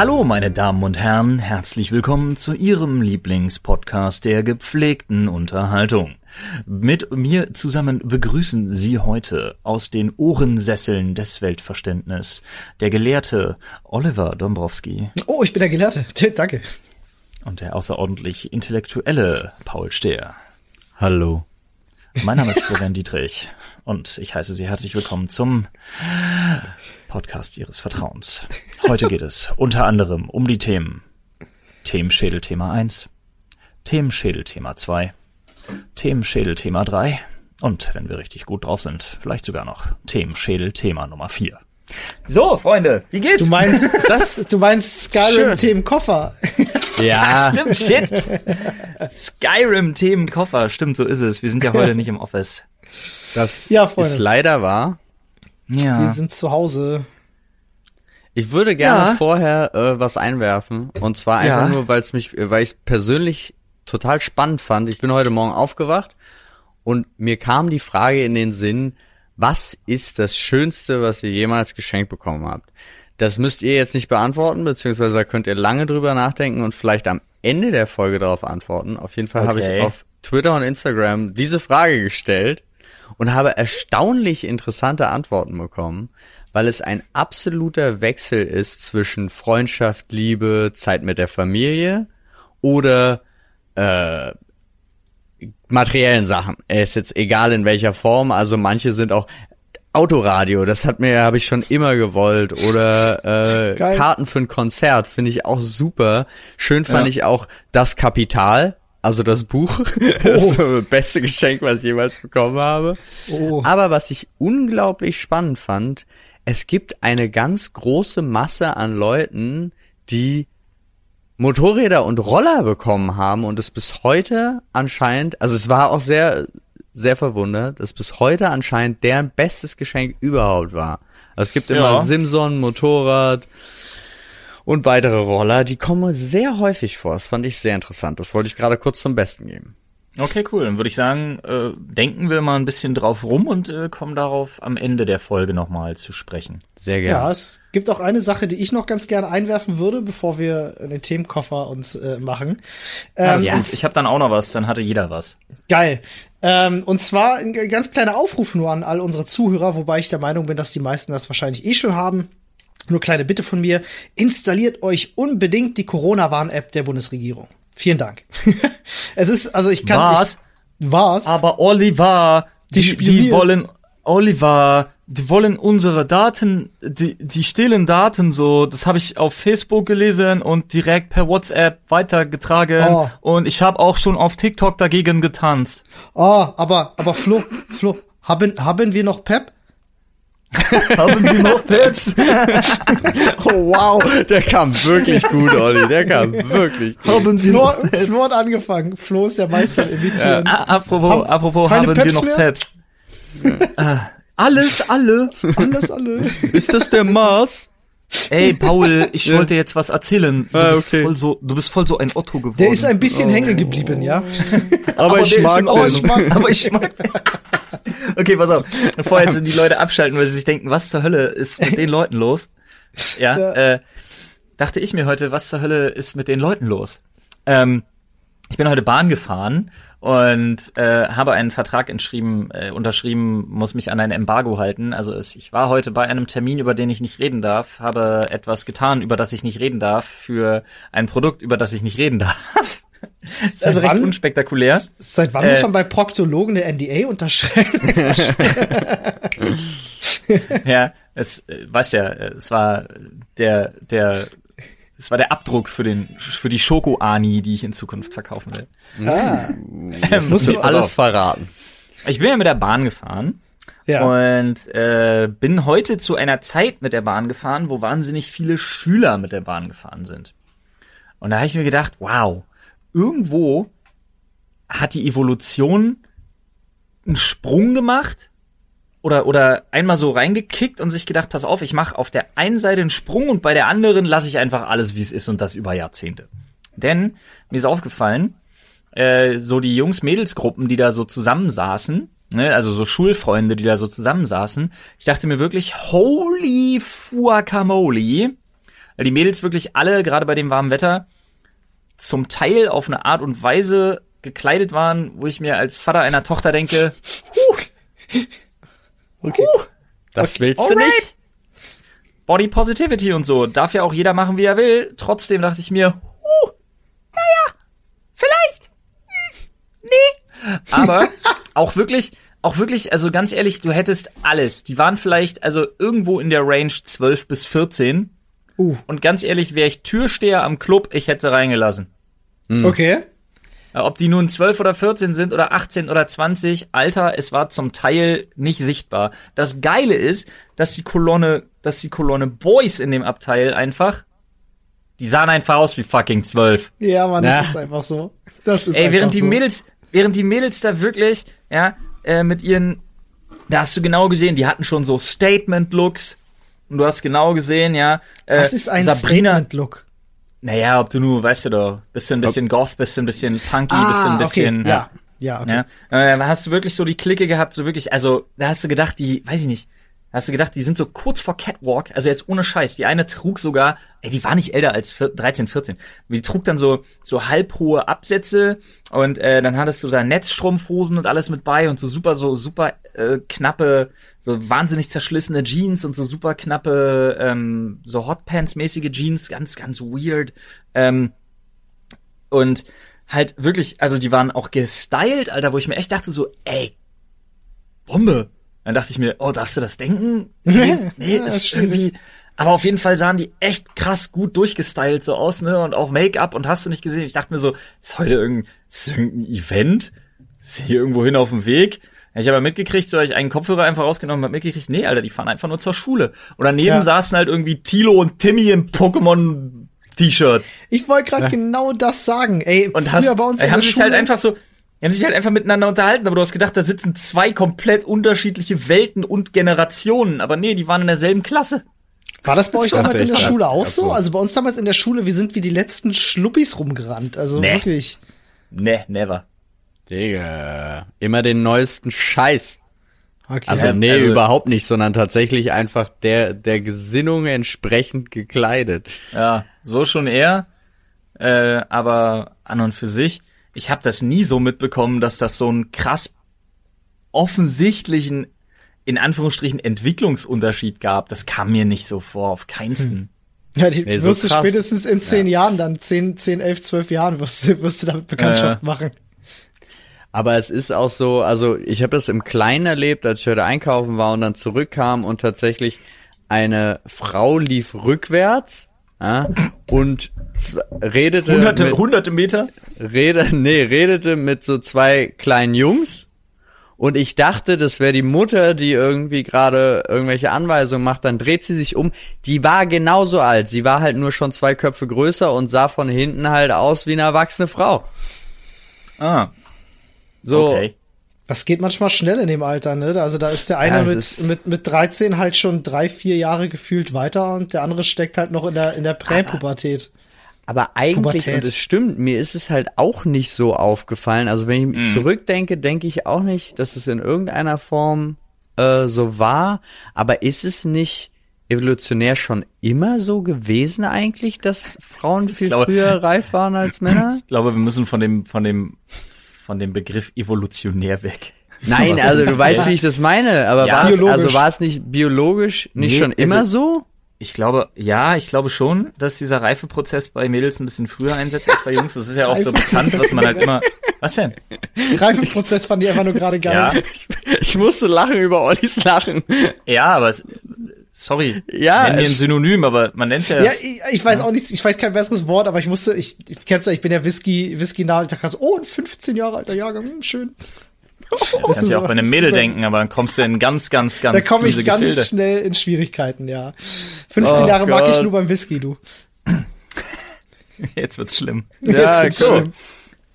Hallo, meine Damen und Herren, herzlich willkommen zu Ihrem Lieblingspodcast der gepflegten Unterhaltung. Mit mir zusammen begrüßen Sie heute aus den Ohrensesseln des Weltverständnis der Gelehrte Oliver Dombrowski. Oh, ich bin der Gelehrte. Danke. Und der außerordentlich intellektuelle Paul Stehr. Hallo. Mein Name ist Florian Dietrich und ich heiße Sie herzlich willkommen zum Podcast Ihres Vertrauens. Heute geht es unter anderem um die Themen Themenschädel Thema 1, Themenschädel Thema 2, Themenschädel Thema 3 und, wenn wir richtig gut drauf sind, vielleicht sogar noch Themenschädel Thema Nummer 4. So, Freunde, wie geht's? Du meinst, das, du meinst Skyrim-Themenkoffer. Ja, stimmt, shit. Skyrim-Themenkoffer, stimmt, so ist es. Wir sind ja heute nicht im Office. Das ja, ist leider wahr. Ja. Wir sind zu Hause. Ich würde gerne ja. vorher äh, was einwerfen. Und zwar einfach ja. nur, weil es mich, weil ich persönlich total spannend fand. Ich bin heute Morgen aufgewacht und mir kam die Frage in den Sinn, was ist das Schönste, was ihr jemals geschenkt bekommen habt? Das müsst ihr jetzt nicht beantworten, beziehungsweise da könnt ihr lange drüber nachdenken und vielleicht am Ende der Folge darauf antworten. Auf jeden Fall okay. habe ich auf Twitter und Instagram diese Frage gestellt und habe erstaunlich interessante Antworten bekommen, weil es ein absoluter Wechsel ist zwischen Freundschaft, Liebe, Zeit mit der Familie oder äh, materiellen Sachen. Ist jetzt egal in welcher Form. Also manche sind auch Autoradio, das hat mir, habe ich schon immer gewollt. Oder äh, Karten für ein Konzert, finde ich auch super. Schön fand ja. ich auch das Kapital, also das Buch. Das oh. das beste Geschenk, was ich jemals bekommen habe. Oh. Aber was ich unglaublich spannend fand, es gibt eine ganz große Masse an Leuten, die Motorräder und Roller bekommen haben und es bis heute anscheinend, also es war auch sehr sehr verwundert, dass bis heute anscheinend deren bestes Geschenk überhaupt war. Also es gibt immer ja. Simson, Motorrad und weitere Roller, die kommen sehr häufig vor. Das fand ich sehr interessant. Das wollte ich gerade kurz zum Besten geben. Okay, cool. Dann würde ich sagen, äh, denken wir mal ein bisschen drauf rum und äh, kommen darauf am Ende der Folge nochmal zu sprechen. Sehr gerne. Ja, es gibt auch eine Sache, die ich noch ganz gerne einwerfen würde, bevor wir den Themenkoffer uns äh, machen. Ähm, ja, ich habe dann auch noch was, dann hatte jeder was. Geil. Ähm, und zwar ein ganz kleiner Aufruf nur an all unsere Zuhörer, wobei ich der Meinung bin, dass die meisten das wahrscheinlich eh schon haben. Nur kleine Bitte von mir, installiert euch unbedingt die Corona-Warn-App der Bundesregierung. Vielen Dank. es ist, also ich kann. Was? Ich, was? Aber Oliver, die, die, die wollen, Oliver, die wollen unsere Daten, die, die stehlen Daten so, das habe ich auf Facebook gelesen und direkt per WhatsApp weitergetragen oh. und ich habe auch schon auf TikTok dagegen getanzt. Oh, aber, aber Flo, Flo, haben, haben wir noch Pep? Haben wir noch Peps? oh wow, der kam wirklich gut, Olli. Der kam wirklich gut. Haben wir Flo, noch Peps? Flo hat angefangen. Flo ist der Meister im Imitieren. Ja. apropos, haben, apropos haben Peps wir noch mehr? Peps? äh, alles, alle. Alles, alle. Ist das der Mars? Ey, Paul, ich ja. wollte jetzt was erzählen. Du, ah, bist voll so, du bist voll so ein Otto geworden. Der ist ein bisschen oh. hängen geblieben, ja. Aber, aber ich mag den. Ich mag, aber ich mag Okay, pass auf. Vorher sind die Leute abschalten, weil sie sich denken, was zur Hölle ist mit den Leuten los? Ja, ja. Äh, dachte ich mir heute, was zur Hölle ist mit den Leuten los? Ähm, ich bin heute Bahn gefahren und äh, habe einen Vertrag entschrieben, äh, unterschrieben, muss mich an ein Embargo halten. Also es, ich war heute bei einem Termin, über den ich nicht reden darf, habe etwas getan, über das ich nicht reden darf, für ein Produkt, über das ich nicht reden darf. Das ist also recht wann, unspektakulär. Seit wann äh, muss man bei Proktologen eine NDA unterschreiben? ja, es äh, weißt ja, es war der der es war der Abdruck für den für die Schoko Ani, die ich in Zukunft verkaufen will. Ah, ähm, muss du alles verraten. Ich bin ja mit der Bahn gefahren. Ja. Und äh, bin heute zu einer Zeit mit der Bahn gefahren, wo wahnsinnig viele Schüler mit der Bahn gefahren sind. Und da habe ich mir gedacht, wow, irgendwo hat die Evolution einen Sprung gemacht oder, oder einmal so reingekickt und sich gedacht, pass auf, ich mache auf der einen Seite einen Sprung und bei der anderen lasse ich einfach alles, wie es ist und das über Jahrzehnte. Denn mir ist aufgefallen, äh, so die Jungs-Mädels-Gruppen, die da so zusammensaßen, ne, also so Schulfreunde, die da so zusammensaßen, ich dachte mir wirklich, holy guacamole, Weil die Mädels wirklich alle, gerade bei dem warmen Wetter, zum Teil auf eine Art und Weise gekleidet waren, wo ich mir als Vater einer Tochter denke, huh, okay. Huh, das okay, willst du alright. nicht. Body Positivity und so. Darf ja auch jeder machen, wie er will. Trotzdem dachte ich mir, huh, naja, vielleicht. Hm, nee. Aber auch wirklich, auch wirklich, also ganz ehrlich, du hättest alles. Die waren vielleicht also irgendwo in der Range 12 bis 14. Uh. Und ganz ehrlich, wäre ich Türsteher am Club, ich hätte sie reingelassen. Mhm. Okay. Ob die nun 12 oder 14 sind oder 18 oder 20, Alter, es war zum Teil nicht sichtbar. Das Geile ist, dass die Kolonne, dass die Kolonne Boys in dem Abteil einfach, die sahen einfach aus wie fucking 12. Ja, man, das ist einfach so. Das ist Ey, während die so. Mädels, während die Mädels da wirklich, ja, äh, mit ihren, da hast du genau gesehen, die hatten schon so Statement-Looks. Und du hast genau gesehen, ja. Äh, Was ist ein Statement-Look? Naja, ob du nur, weißt du doch, bisschen, bisschen Goth, bisschen, bisschen Punky, ah, bisschen, bisschen. Okay. Ja, ja, okay. Ja, äh, hast du wirklich so die Clique gehabt, so wirklich, also, da hast du gedacht, die, weiß ich nicht, Hast du gedacht, die sind so kurz vor Catwalk, also jetzt ohne Scheiß. Die eine trug sogar, ey, die war nicht älter als 13, 14. Die trug dann so so halbhohe Absätze und äh, dann hattest du da Netzstrumpfhosen und alles mit bei und so super so super äh, knappe, so wahnsinnig zerschlissene Jeans und so super knappe ähm, so Hotpants mäßige Jeans, ganz ganz weird. Ähm, und halt wirklich, also die waren auch gestylt, Alter, wo ich mir echt dachte so, ey, Bombe dann dachte ich mir, oh, darfst du das denken? Nee, nee ja, ist irgendwie. Aber auf jeden Fall sahen die echt krass gut durchgestylt so aus, ne? Und auch Make-up und hast du nicht gesehen. Ich dachte mir so, ist heute irgendein, ist irgendein Event? Ist hier irgendwo hin auf dem Weg? Ich habe mitgekriegt, so ich einen Kopfhörer einfach rausgenommen habe mitgekriegt, nee, Alter, die fahren einfach nur zur Schule. Und daneben ja. saßen halt irgendwie Tilo und Timmy im Pokémon T-Shirt. Ich wollte gerade ja. genau das sagen. Ey, und hast, bei uns ey, haben sich halt einfach so, die haben sich halt einfach miteinander unterhalten, aber du hast gedacht, da sitzen zwei komplett unterschiedliche Welten und Generationen. Aber nee, die waren in derselben Klasse. War das bei euch damals in der Schule auch so? Also bei uns damals in der Schule, wir sind wie die letzten Schluppis rumgerannt. Also nee. wirklich. Nee, never. Digga, immer den neuesten Scheiß. Okay. Also nee, also, überhaupt nicht, sondern tatsächlich einfach der der Gesinnung entsprechend gekleidet. Ja, so schon eher. Äh, aber an und für sich ich habe das nie so mitbekommen, dass das so einen krass offensichtlichen, in Anführungsstrichen, Entwicklungsunterschied gab. Das kam mir nicht so vor, auf keinsten. Hm. Ja, die nee, wirst so du spätestens in zehn ja. Jahren, dann zehn, zehn, elf, zwölf Jahren wirst du, wirst du damit Bekanntschaft äh. machen. Aber es ist auch so, also ich habe das im Kleinen erlebt, als ich heute einkaufen war und dann zurückkam und tatsächlich eine Frau lief rückwärts ja, und redete hunderte, mit, hunderte Meter? Rede, nee redete mit so zwei kleinen Jungs. Und ich dachte das wäre die Mutter die irgendwie gerade irgendwelche Anweisungen macht. Dann dreht sie sich um. Die war genauso alt. Sie war halt nur schon zwei Köpfe größer und sah von hinten halt aus wie eine erwachsene Frau. Ah. So. Okay. Das geht manchmal schnell in dem Alter, ne? Also da ist der eine ja, mit, mit, mit 13 halt schon drei, vier Jahre gefühlt weiter und der andere steckt halt noch in der, in der Präpubertät. Aber, eigentlich, Pubertät. und es stimmt, mir ist es halt auch nicht so aufgefallen. Also wenn ich mhm. zurückdenke, denke ich auch nicht, dass es in irgendeiner Form äh, so war. Aber ist es nicht evolutionär schon immer so gewesen eigentlich, dass Frauen viel glaube, früher reif waren als Männer? Ich glaube, wir müssen von dem, von dem von dem Begriff evolutionär weg. Nein, also du weißt, wie ich das meine, aber ja, war es, also war es nicht biologisch nicht nee, schon immer also, so? Ich glaube, ja, ich glaube schon, dass dieser Reifeprozess bei Mädels ein bisschen früher einsetzt als bei Jungs. Das ist ja auch so bekannt, dass man halt immer. Was denn? Reifeprozess fand ich einfach nur gerade geil. Ja. Ich, ich, musste lachen über Ollis Lachen. Ja, aber es, sorry, ja, nennen wir ein Synonym, aber man nennt ja. Ja, ich, ich weiß ja. auch nicht, ich weiß kein besseres Wort, aber ich musste, ich, kennst du, ich bin ja Whisky, Whisky nah, ich dachte so, oh, ein 15 Jahre alter Jahrgang, hm, schön. Das kannst du ja auch bei einem Mädel denken, aber dann kommst du in ganz, ganz, ganz Da komme ich ganz Gefilde. schnell in Schwierigkeiten, ja. 15 oh Jahre Gott. mag ich nur beim Whisky, du. Jetzt wird's schlimm. Ja, Jetzt wird's cool. schlimm.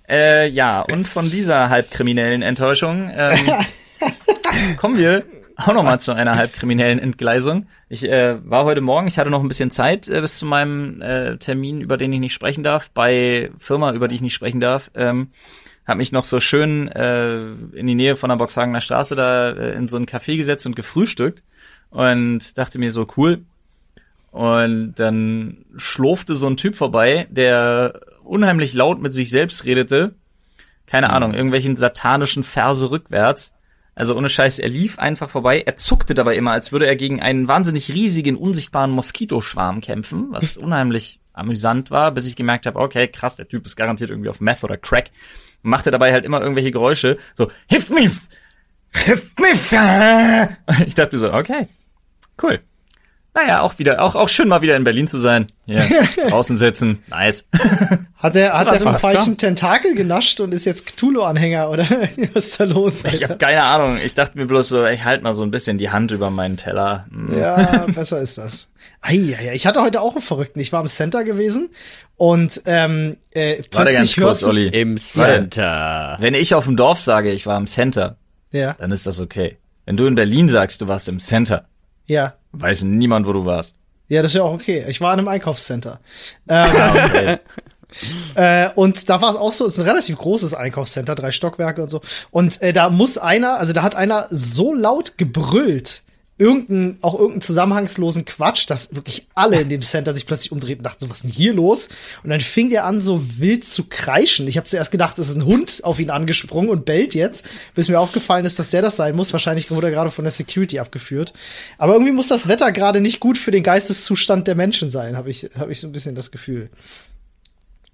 Äh, ja, und von dieser halbkriminellen Enttäuschung ähm, kommen wir auch noch mal zu einer halbkriminellen Entgleisung. Ich äh, war heute Morgen, ich hatte noch ein bisschen Zeit äh, bis zu meinem äh, Termin, über den ich nicht sprechen darf, bei Firma, über die ich nicht sprechen darf. Ähm, habe mich noch so schön äh, in die Nähe von der Boxhagener Straße da äh, in so ein Café gesetzt und gefrühstückt und dachte mir so cool. Und dann schlurfte so ein Typ vorbei, der unheimlich laut mit sich selbst redete. Keine Ahnung, irgendwelchen satanischen Verse rückwärts. Also ohne Scheiß, er lief einfach vorbei. Er zuckte dabei immer, als würde er gegen einen wahnsinnig riesigen, unsichtbaren Moskitoschwarm kämpfen, was unheimlich amüsant war, bis ich gemerkt habe, okay, krass, der Typ ist garantiert irgendwie auf Meth oder Crack. Und machte dabei halt immer irgendwelche Geräusche, so, hilf mir, hilf mir. Ich dachte so, okay, cool. Naja, auch wieder, auch, auch schön mal wieder in Berlin zu sein. Ja, draußen sitzen, nice. Hat er, hat er vom falschen klar. Tentakel genascht und ist jetzt Cthulhu-Anhänger oder was ist da los? Alter? Ich habe keine Ahnung. Ich dachte mir bloß so, ich halte mal so ein bisschen die Hand über meinen Teller. Hm. Ja, besser ist das. Ei, ich hatte heute auch einen Verrückten. Ich war im Center gewesen und ähm, äh, plötzlich kurz, hörst Olli. Im Center. Wenn ich auf dem Dorf sage, ich war im Center, ja. dann ist das okay. Wenn du in Berlin sagst, du warst im Center, ja. Weiß niemand, wo du warst. Ja, das ist ja auch okay. Ich war in einem Einkaufscenter. Ähm, okay. äh, und da war es auch so, es ist ein relativ großes Einkaufscenter, drei Stockwerke und so. Und äh, da muss einer, also da hat einer so laut gebrüllt, irgendeinen, auch irgendeinen zusammenhangslosen Quatsch, dass wirklich alle in dem Center sich plötzlich umdrehten und dachten, so, was ist denn hier los? Und dann fing der an, so wild zu kreischen. Ich habe zuerst gedacht, es ist ein Hund auf ihn angesprungen und bellt jetzt, bis mir aufgefallen ist, dass der das sein muss. Wahrscheinlich wurde er gerade von der Security abgeführt. Aber irgendwie muss das Wetter gerade nicht gut für den Geisteszustand der Menschen sein, habe ich, hab ich so ein bisschen das Gefühl.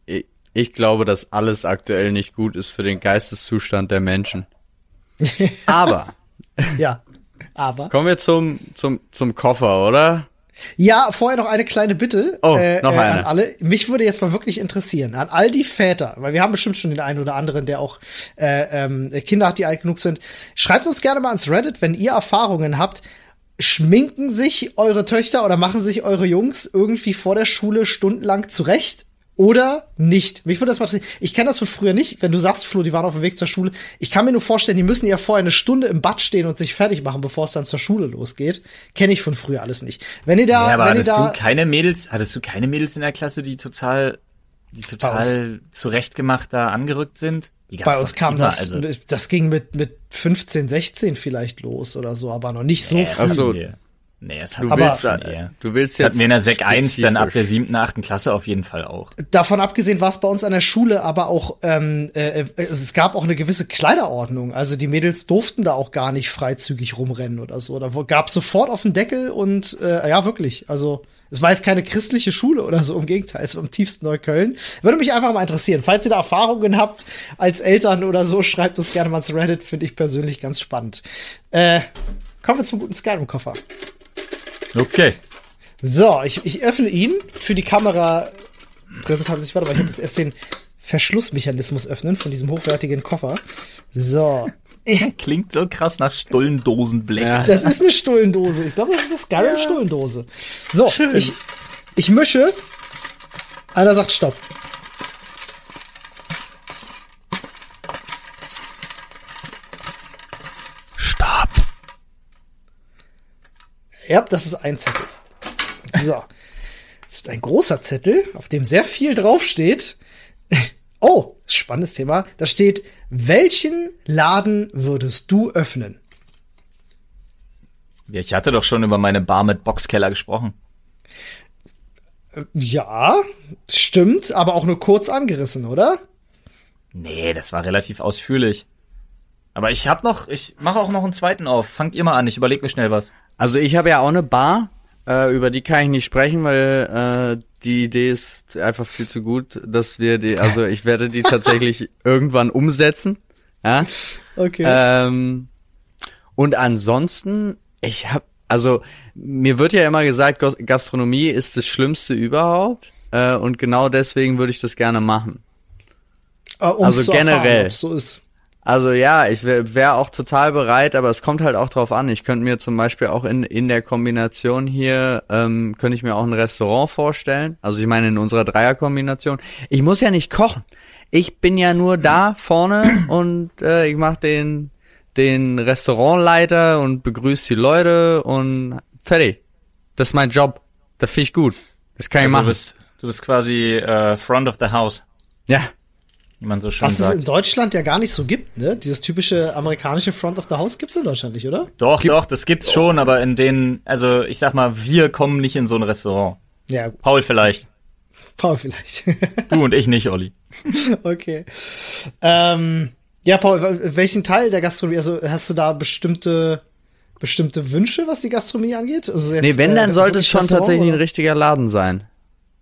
Ich, ich glaube, dass alles aktuell nicht gut ist für den Geisteszustand der Menschen. Aber. ja. Aber. Kommen wir zum, zum, zum Koffer, oder? Ja, vorher noch eine kleine Bitte oh, äh, noch eine. Äh, an alle. Mich würde jetzt mal wirklich interessieren, an all die Väter, weil wir haben bestimmt schon den einen oder anderen, der auch äh, ähm, Kinder hat, die alt genug sind. Schreibt uns gerne mal ans Reddit, wenn ihr Erfahrungen habt. Schminken sich eure Töchter oder machen sich eure Jungs irgendwie vor der Schule stundenlang zurecht? Oder nicht. Mich würde das mal interessieren. Ich kenne das von früher nicht. Wenn du sagst, Flo, die waren auf dem Weg zur Schule. Ich kann mir nur vorstellen, die müssen ja vorher eine Stunde im Bad stehen und sich fertig machen, bevor es dann zur Schule losgeht. Kenne ich von früher alles nicht. Wenn ihr da, ja, aber wenn hattest ihr da, du keine Mädels, hattest du keine Mädels in der Klasse, die total, die total zurechtgemacht da angerückt sind? Bei uns kam immer, das, also. das ging mit, mit 15, 16 vielleicht los oder so, aber noch nicht so nee, viel. So, Nee, es hat du willst, aber, du willst jetzt hatten wir in der Sek 1 dann ab der siebten, achten Klasse auf jeden Fall auch. Davon abgesehen war es bei uns an der Schule aber auch, ähm, äh, es gab auch eine gewisse Kleiderordnung. Also die Mädels durften da auch gar nicht freizügig rumrennen oder so. Da gab sofort auf den Deckel und äh, ja, wirklich. Also es war jetzt keine christliche Schule oder so, im Gegenteil, es war im tiefsten Neukölln. Würde mich einfach mal interessieren. Falls ihr da Erfahrungen habt als Eltern oder so, schreibt uns gerne mal zu Reddit, finde ich persönlich ganz spannend. Äh, kommen wir zum guten Skyrim-Koffer. Okay. So, ich, ich öffne ihn für die Kamera. Präsentation. Warte mal, ich muss erst den Verschlussmechanismus öffnen von diesem hochwertigen Koffer. So. Klingt so krass nach Stullendosenblech. Ja. Das ist eine Stullendose. Ich glaube, das ist eine Skyrim-Stullendose. So, ich, ich mische. Einer sagt Stopp. Ja, das ist ein Zettel. So. Das ist ein großer Zettel, auf dem sehr viel draufsteht. Oh, spannendes Thema. Da steht, welchen Laden würdest du öffnen? Ja, ich hatte doch schon über meine Bar mit Boxkeller gesprochen. Ja, stimmt, aber auch nur kurz angerissen, oder? Nee, das war relativ ausführlich. Aber ich hab noch, ich mache auch noch einen zweiten auf. Fangt ihr mal an, ich überlege mir schnell was. Also ich habe ja auch eine Bar, äh, über die kann ich nicht sprechen, weil äh, die Idee ist einfach viel zu gut, dass wir die, also ich werde die tatsächlich irgendwann umsetzen. Ja. Okay. Ähm, und ansonsten, ich habe, also mir wird ja immer gesagt, Gastronomie ist das Schlimmste überhaupt. Äh, und genau deswegen würde ich das gerne machen. Uh, also generell. Erfahren, so ist. Also ja, ich wäre wär auch total bereit, aber es kommt halt auch drauf an. Ich könnte mir zum Beispiel auch in, in der Kombination hier, ähm, könnte ich mir auch ein Restaurant vorstellen. Also ich meine in unserer Dreierkombination. Ich muss ja nicht kochen. Ich bin ja nur da vorne und äh, ich mache den, den Restaurantleiter und begrüße die Leute und fertig. Das ist mein Job. Das finde ich gut. Das kann ich also machen. Du bist, du bist quasi äh, Front of the House. Ja, wie man so schön Was sagt. es in Deutschland ja gar nicht so gibt, ne? Dieses typische amerikanische Front of the House gibt's in Deutschland nicht, oder? Doch, Gibt doch, das gibt's schon, aber in denen, also ich sag mal, wir kommen nicht in so ein Restaurant. Ja, gut. Paul vielleicht. Paul vielleicht. Du und ich nicht, Olli. okay. Ähm, ja, Paul, welchen Teil der Gastronomie, also hast du da bestimmte bestimmte Wünsche, was die Gastronomie angeht? Also jetzt, nee, wenn, dann äh, sollte es schon tatsächlich oder? ein richtiger Laden sein.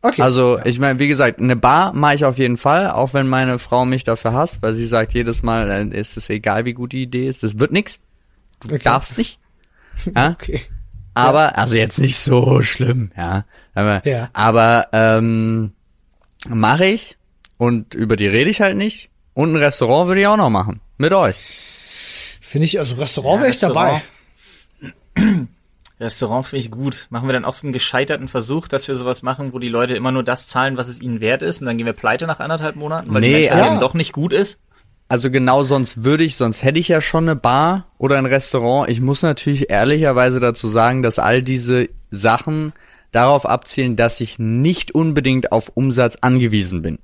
Okay. Also, ja. ich meine, wie gesagt, eine Bar mache ich auf jeden Fall, auch wenn meine Frau mich dafür hasst, weil sie sagt jedes Mal, äh, ist es egal, wie gut die Idee ist, das wird nix. Du okay. darfst nicht. Ja? Okay. Aber, ja. also jetzt nicht so schlimm, ja. Aber, ja. aber ähm, mache ich und über die rede ich halt nicht. Und ein Restaurant würde ich auch noch machen. Mit euch. Finde ich, also Restaurant ja, wäre ich dabei. Restaurant finde ich gut. Machen wir dann auch so einen gescheiterten Versuch, dass wir sowas machen, wo die Leute immer nur das zahlen, was es ihnen wert ist, und dann gehen wir pleite nach anderthalb Monaten, weil nee, die ja. doch nicht gut ist? Also genau sonst würde ich, sonst hätte ich ja schon eine Bar oder ein Restaurant. Ich muss natürlich ehrlicherweise dazu sagen, dass all diese Sachen darauf abzielen, dass ich nicht unbedingt auf Umsatz angewiesen bin,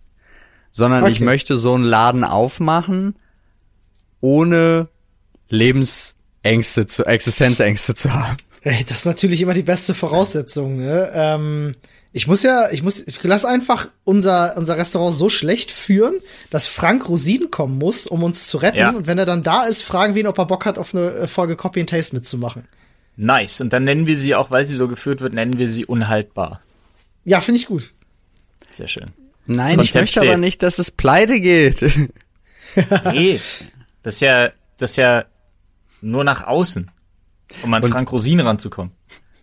sondern okay. ich möchte so einen Laden aufmachen, ohne Lebensängste zu, Existenzängste zu haben. Ey, das ist natürlich immer die beste Voraussetzung. Ne? Ähm, ich muss ja, ich muss, ich lass einfach unser, unser Restaurant so schlecht führen, dass Frank Rosin kommen muss, um uns zu retten. Ja. Und wenn er dann da ist, fragen wir ihn, ob er Bock hat, auf eine äh, Folge Copy and Taste mitzumachen. Nice. Und dann nennen wir sie auch, weil sie so geführt wird, nennen wir sie unhaltbar. Ja, finde ich gut. Sehr schön. Nein, Konzept ich möchte steht. aber nicht, dass es pleite geht. nee. Das ist ja, das ist ja nur nach außen um an und Frank Rosin ranzukommen.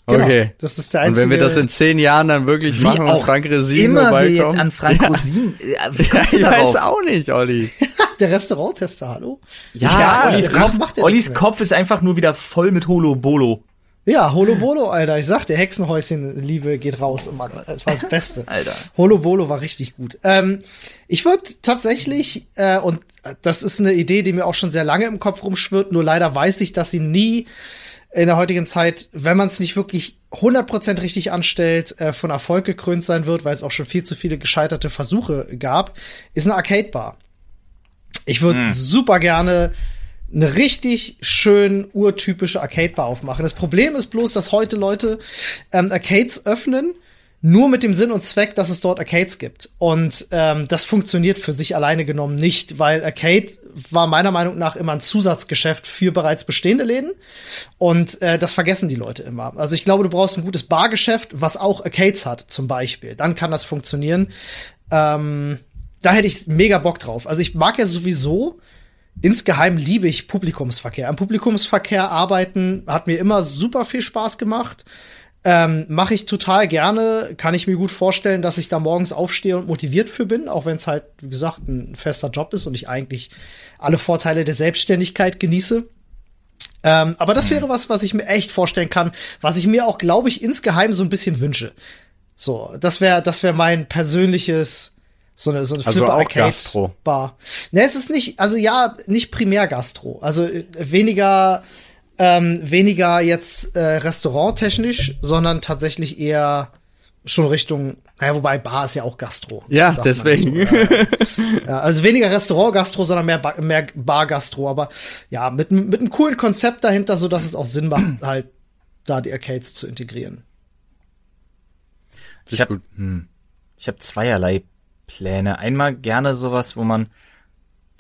Genau, okay. Das ist der einzige. Und wenn wir das in zehn Jahren dann wirklich Wie machen und Frank Rosin immer vorbeikommen. Wir jetzt an Frank ja. Rosin. Äh, wie kommst du ich weiß auch nicht, Olli. der Restauranttester, hallo? Ja, ja Ollis, Kopf, Ollis Kopf ist einfach nur wieder voll mit Holo Bolo. Ja, Holo Bolo, Alter. Ich sag, der Hexenhäuschen-Liebe geht raus. Mann, das war das Beste. Alter. Holo Bolo war richtig gut. Ähm, ich würde tatsächlich, äh, und das ist eine Idee, die mir auch schon sehr lange im Kopf rumschwirrt, nur leider weiß ich, dass sie nie in der heutigen Zeit, wenn man es nicht wirklich 100% richtig anstellt, äh, von Erfolg gekrönt sein wird, weil es auch schon viel zu viele gescheiterte Versuche gab, ist eine Arcade-Bar. Ich würde hm. super gerne eine richtig schön urtypische Arcade-Bar aufmachen. Das Problem ist bloß, dass heute Leute ähm, Arcades öffnen nur mit dem Sinn und Zweck, dass es dort Arcades gibt. Und ähm, das funktioniert für sich alleine genommen nicht, weil Arcade war meiner Meinung nach immer ein Zusatzgeschäft für bereits bestehende Läden. Und äh, das vergessen die Leute immer. Also ich glaube, du brauchst ein gutes Bargeschäft, was auch Arcades hat, zum Beispiel. Dann kann das funktionieren. Ähm, da hätte ich mega Bock drauf. Also ich mag ja sowieso Insgeheim liebe ich Publikumsverkehr. Am Publikumsverkehr arbeiten hat mir immer super viel Spaß gemacht. Ähm, Mache ich total gerne. Kann ich mir gut vorstellen, dass ich da morgens aufstehe und motiviert für bin, auch wenn es halt, wie gesagt, ein fester Job ist und ich eigentlich alle Vorteile der Selbstständigkeit genieße. Ähm, aber das wäre was, was ich mir echt vorstellen kann, was ich mir auch, glaube ich, insgeheim so ein bisschen wünsche. So, das wäre, das wäre mein persönliches, so eine, so eine also Flipper Arcade Gastro. Bar. Ne, es ist nicht, also ja, nicht primär Gastro. Also äh, weniger, ähm, weniger jetzt äh, restauranttechnisch, sondern tatsächlich eher schon Richtung, naja, wobei Bar ist ja auch Gastro. Ja, deswegen. So. ja, also weniger Restaurant-Gastro, sondern mehr, ba mehr Bar-Gastro. Aber ja, mit, mit einem coolen Konzept dahinter, so dass es auch Sinn macht, halt da die Arcades zu integrieren. Ich habe hm, ich hab zweierlei Pläne. Einmal gerne sowas, wo man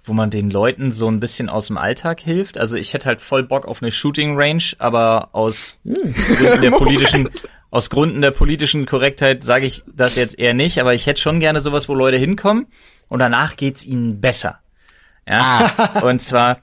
wo man den Leuten so ein bisschen aus dem Alltag hilft. Also ich hätte halt voll Bock auf eine Shooting Range, aber aus hm. Gründen der politischen, aus Gründen der politischen Korrektheit sage ich das jetzt eher nicht, aber ich hätte schon gerne sowas, wo Leute hinkommen und danach geht's ihnen besser. Ja, ah. und zwar,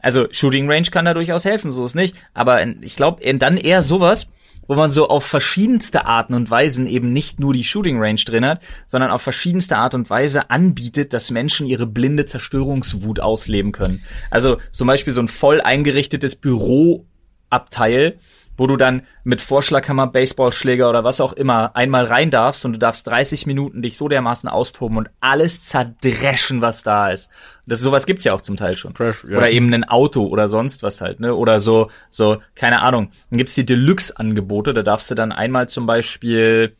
also Shooting Range kann da durchaus helfen, so ist nicht, aber ich glaube dann eher sowas, wo man so auf verschiedenste Arten und Weisen eben nicht nur die Shooting Range drin hat, sondern auf verschiedenste Art und Weise anbietet, dass Menschen ihre blinde Zerstörungswut ausleben können. Also zum Beispiel so ein voll eingerichtetes Büroabteil, wo du dann mit Vorschlaghammer, Baseballschläger oder was auch immer einmal rein darfst und du darfst 30 Minuten dich so dermaßen austoben und alles zerdreschen, was da ist. Das sowas gibt's ja auch zum Teil schon. Crash, ja. Oder eben ein Auto oder sonst was halt, ne? Oder so so keine Ahnung. Dann gibt's die Deluxe Angebote, da darfst du dann einmal zum Beispiel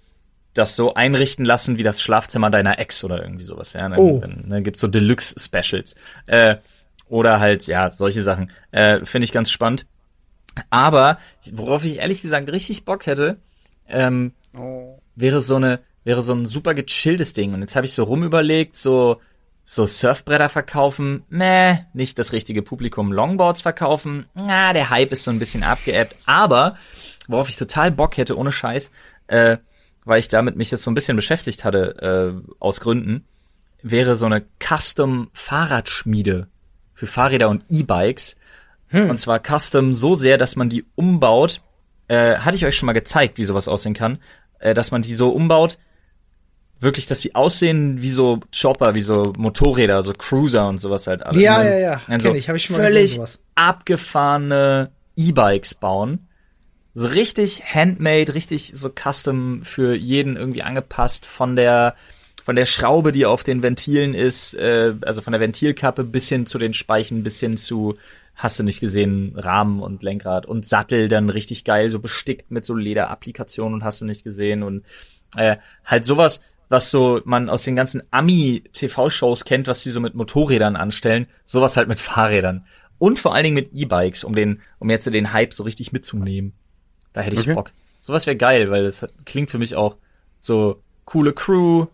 das so einrichten lassen wie das Schlafzimmer deiner Ex oder irgendwie sowas. Ja, dann, oh. dann, dann gibt's so Deluxe-Specials. Äh, oder halt, ja, solche Sachen. Äh, Finde ich ganz spannend. Aber worauf ich ehrlich gesagt richtig Bock hätte, ähm, oh. wäre so eine, wäre so ein super gechilltes Ding. Und jetzt habe ich so rumüberlegt, so so Surfbretter verkaufen, meh, nicht das richtige Publikum. Longboards verkaufen, na, der Hype ist so ein bisschen abgeebbt. Aber worauf ich total Bock hätte, ohne Scheiß, äh, weil ich damit mich jetzt so ein bisschen beschäftigt hatte, äh, aus Gründen, wäre so eine Custom Fahrradschmiede für Fahrräder und E-Bikes. Hm. Und zwar Custom so sehr, dass man die umbaut. Äh, hatte ich euch schon mal gezeigt, wie sowas aussehen kann. Äh, dass man die so umbaut, wirklich, dass sie aussehen wie so Chopper, wie so Motorräder, so Cruiser und sowas halt alles. Ja, ja, ja. Also Kenn ich, hab ich schon mal völlig gesehen, sowas. abgefahrene E-Bikes bauen. So richtig handmade, richtig so custom für jeden irgendwie angepasst von der von der Schraube, die auf den Ventilen ist, äh, also von der Ventilkappe bis hin zu den Speichen, bis hin zu, hast du nicht gesehen, Rahmen und Lenkrad und Sattel dann richtig geil, so bestickt mit so Lederapplikationen und hast du nicht gesehen und äh, halt sowas, was so man aus den ganzen Ami-TV-Shows kennt, was sie so mit Motorrädern anstellen, sowas halt mit Fahrrädern. Und vor allen Dingen mit E-Bikes, um den, um jetzt den Hype so richtig mitzunehmen. Da hätte ich okay. Bock. Sowas wäre geil, weil das klingt für mich auch so coole Crew,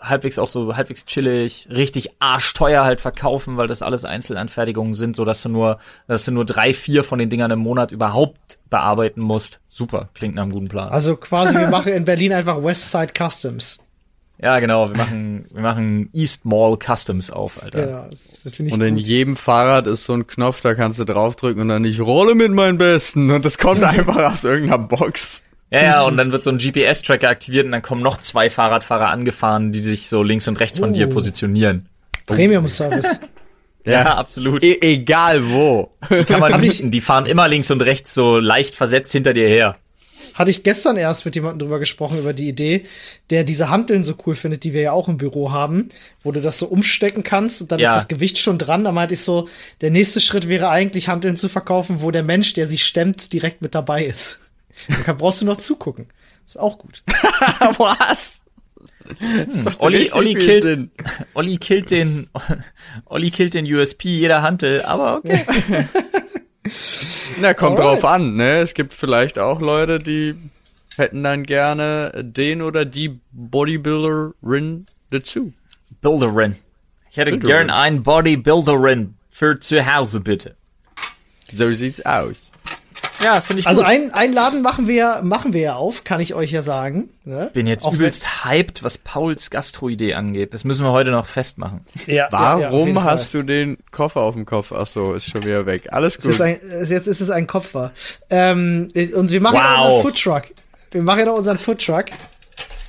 halbwegs auch so halbwegs chillig, richtig arschteuer halt verkaufen, weil das alles Einzelanfertigungen sind, so dass du nur, dass du nur drei, vier von den Dingern im Monat überhaupt bearbeiten musst. Super, klingt nach einem guten Plan. Also quasi, wir machen in Berlin einfach Westside Customs. Ja, genau, wir machen, wir machen East Mall Customs auf, Alter. Ja, das, das finde ich Und in jedem Fahrrad ist so ein Knopf, da kannst du draufdrücken und dann ich rolle mit meinen Besten und das kommt einfach aus irgendeiner Box. Ja, ja, und dann wird so ein GPS-Tracker aktiviert und dann kommen noch zwei Fahrradfahrer angefahren, die sich so links und rechts von uh. dir positionieren. Premium-Service. ja, ja, absolut. E egal wo. Kann man mieten, die fahren immer links und rechts so leicht versetzt hinter dir her. Hatte ich gestern erst mit jemandem drüber gesprochen, über die Idee, der diese Hanteln so cool findet, die wir ja auch im Büro haben, wo du das so umstecken kannst und dann ja. ist das Gewicht schon dran. Da meinte ich so, der nächste Schritt wäre eigentlich Hanteln zu verkaufen, wo der Mensch, der sie stemmt, direkt mit dabei ist. Da brauchst du noch zugucken. Ist auch gut. Was? Hm. Olli, Olli, killt, Olli killt den, Olli killt den USP jeder Handel, aber okay. Na, kommt Alright. drauf an, ne? Es gibt vielleicht auch Leute, die hätten dann gerne den oder die Bodybuilderin dazu. Builderin. Ich hätte Builderin. gern einen Bodybuilderin für zu Hause, bitte. So sieht's aus. Ja, finde ich Also gut. ein, ein Laden machen wir, machen wir ja auf, kann ich euch ja sagen. Ne? Bin jetzt Auch übelst hyped, was Pauls Gastroidee angeht. Das müssen wir heute noch festmachen. Ja, Warum ja, hast Fall. du den Koffer auf dem Kopf? Ach so, ist schon wieder weg. Alles gut. Ist ein, jetzt ist es ein Koffer. Ähm, und wir machen wow. ja unseren Foodtruck. Wir machen ja noch unseren Foodtruck.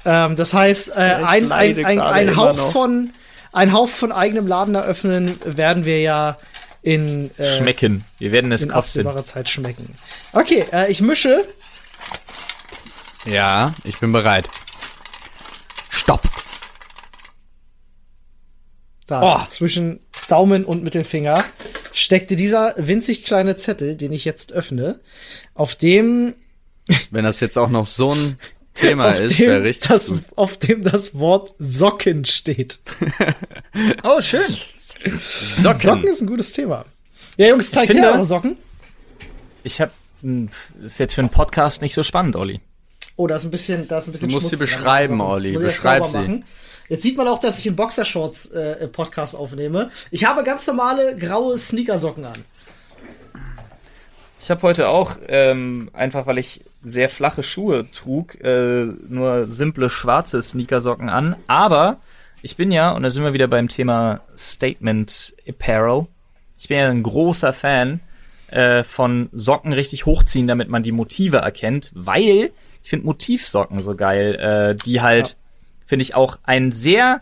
Ähm, das heißt, äh, ein, ein, ein, ein Hauch von, ein Hauch von eigenem Laden eröffnen werden wir ja in äh, schmecken. Wir werden es in kosten. absehbarer Zeit schmecken. Okay, äh, ich mische. Ja, ich bin bereit. Stopp. Da, oh. zwischen Daumen und Mittelfinger steckte dieser winzig kleine Zettel, den ich jetzt öffne, auf dem wenn das jetzt auch noch so ein Thema ist, wäre richtig. Das, auf dem das Wort Socken steht. oh, schön. Socken. Socken ist ein gutes Thema. Ja, Jungs, zeigt her eure Socken. Ich hab, hm, ist jetzt für einen Podcast nicht so spannend, Olli. Oh, da ist ein bisschen, da ist ein bisschen Du musst Schmutz sie beschreiben, Olli. Beschreib sie. Machen. Jetzt sieht man auch, dass ich einen Boxershorts äh, Podcast aufnehme. Ich habe ganz normale graue Sneakersocken an. Ich habe heute auch, ähm, einfach weil ich sehr flache Schuhe trug, äh, nur simple schwarze Sneakersocken an. Aber ich bin ja, und da sind wir wieder beim Thema Statement Apparel, ich bin ja ein großer Fan äh, von Socken richtig hochziehen, damit man die Motive erkennt, weil ich finde Motivsocken so geil, äh, die halt, ja. finde ich auch ein sehr,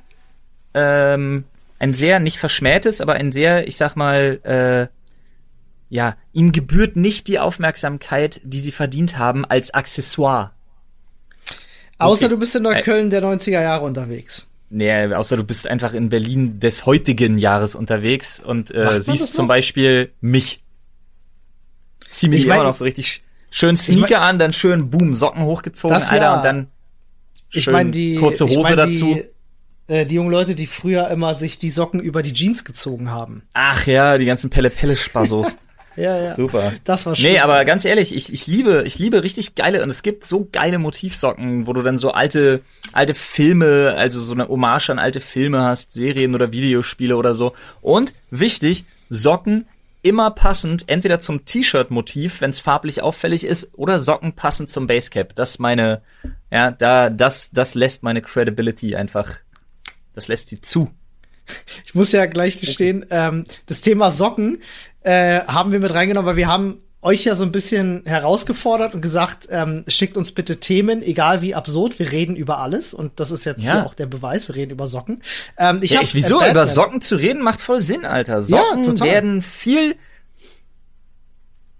ähm, ein sehr nicht verschmähtes, aber ein sehr, ich sag mal, äh, ja, ihnen gebührt nicht die Aufmerksamkeit, die sie verdient haben als Accessoire. Außer okay. du bist in Neukölln der 90er Jahre unterwegs. Nee, außer du bist einfach in Berlin des heutigen Jahres unterwegs und äh, siehst zum Beispiel mich. Zieh mich ich mein, immer noch so richtig schön Sneaker ich mein, an, dann schön Boom, Socken hochgezogen, Alter, ja. und dann ich meine die kurze Hose ich mein, dazu. Die, äh, die jungen Leute, die früher immer sich die Socken über die Jeans gezogen haben. Ach ja, die ganzen Pelle-Pelle-Spassos. ja, ja. Super. Das war schön. Nee, aber ganz ehrlich, ich, ich liebe, ich liebe richtig geile, und es gibt so geile Motivsocken, wo du dann so alte, alte Filme, also so eine Hommage an alte Filme hast, Serien oder Videospiele oder so. Und wichtig, Socken immer passend, entweder zum T-Shirt-Motiv, wenn es farblich auffällig ist, oder Socken passend zum Basecap. Das meine, ja, da, das, das lässt meine Credibility einfach, das lässt sie zu. Ich muss ja gleich gestehen, okay. ähm, das Thema Socken äh, haben wir mit reingenommen, weil wir haben euch ja so ein bisschen herausgefordert und gesagt, ähm, schickt uns bitte Themen, egal wie absurd, wir reden über alles und das ist jetzt ja. auch der Beweis, wir reden über Socken. Ähm, ich ja, hab, ich, wieso? Äh, über Socken zu reden macht voll Sinn, Alter. Socken ja, werden viel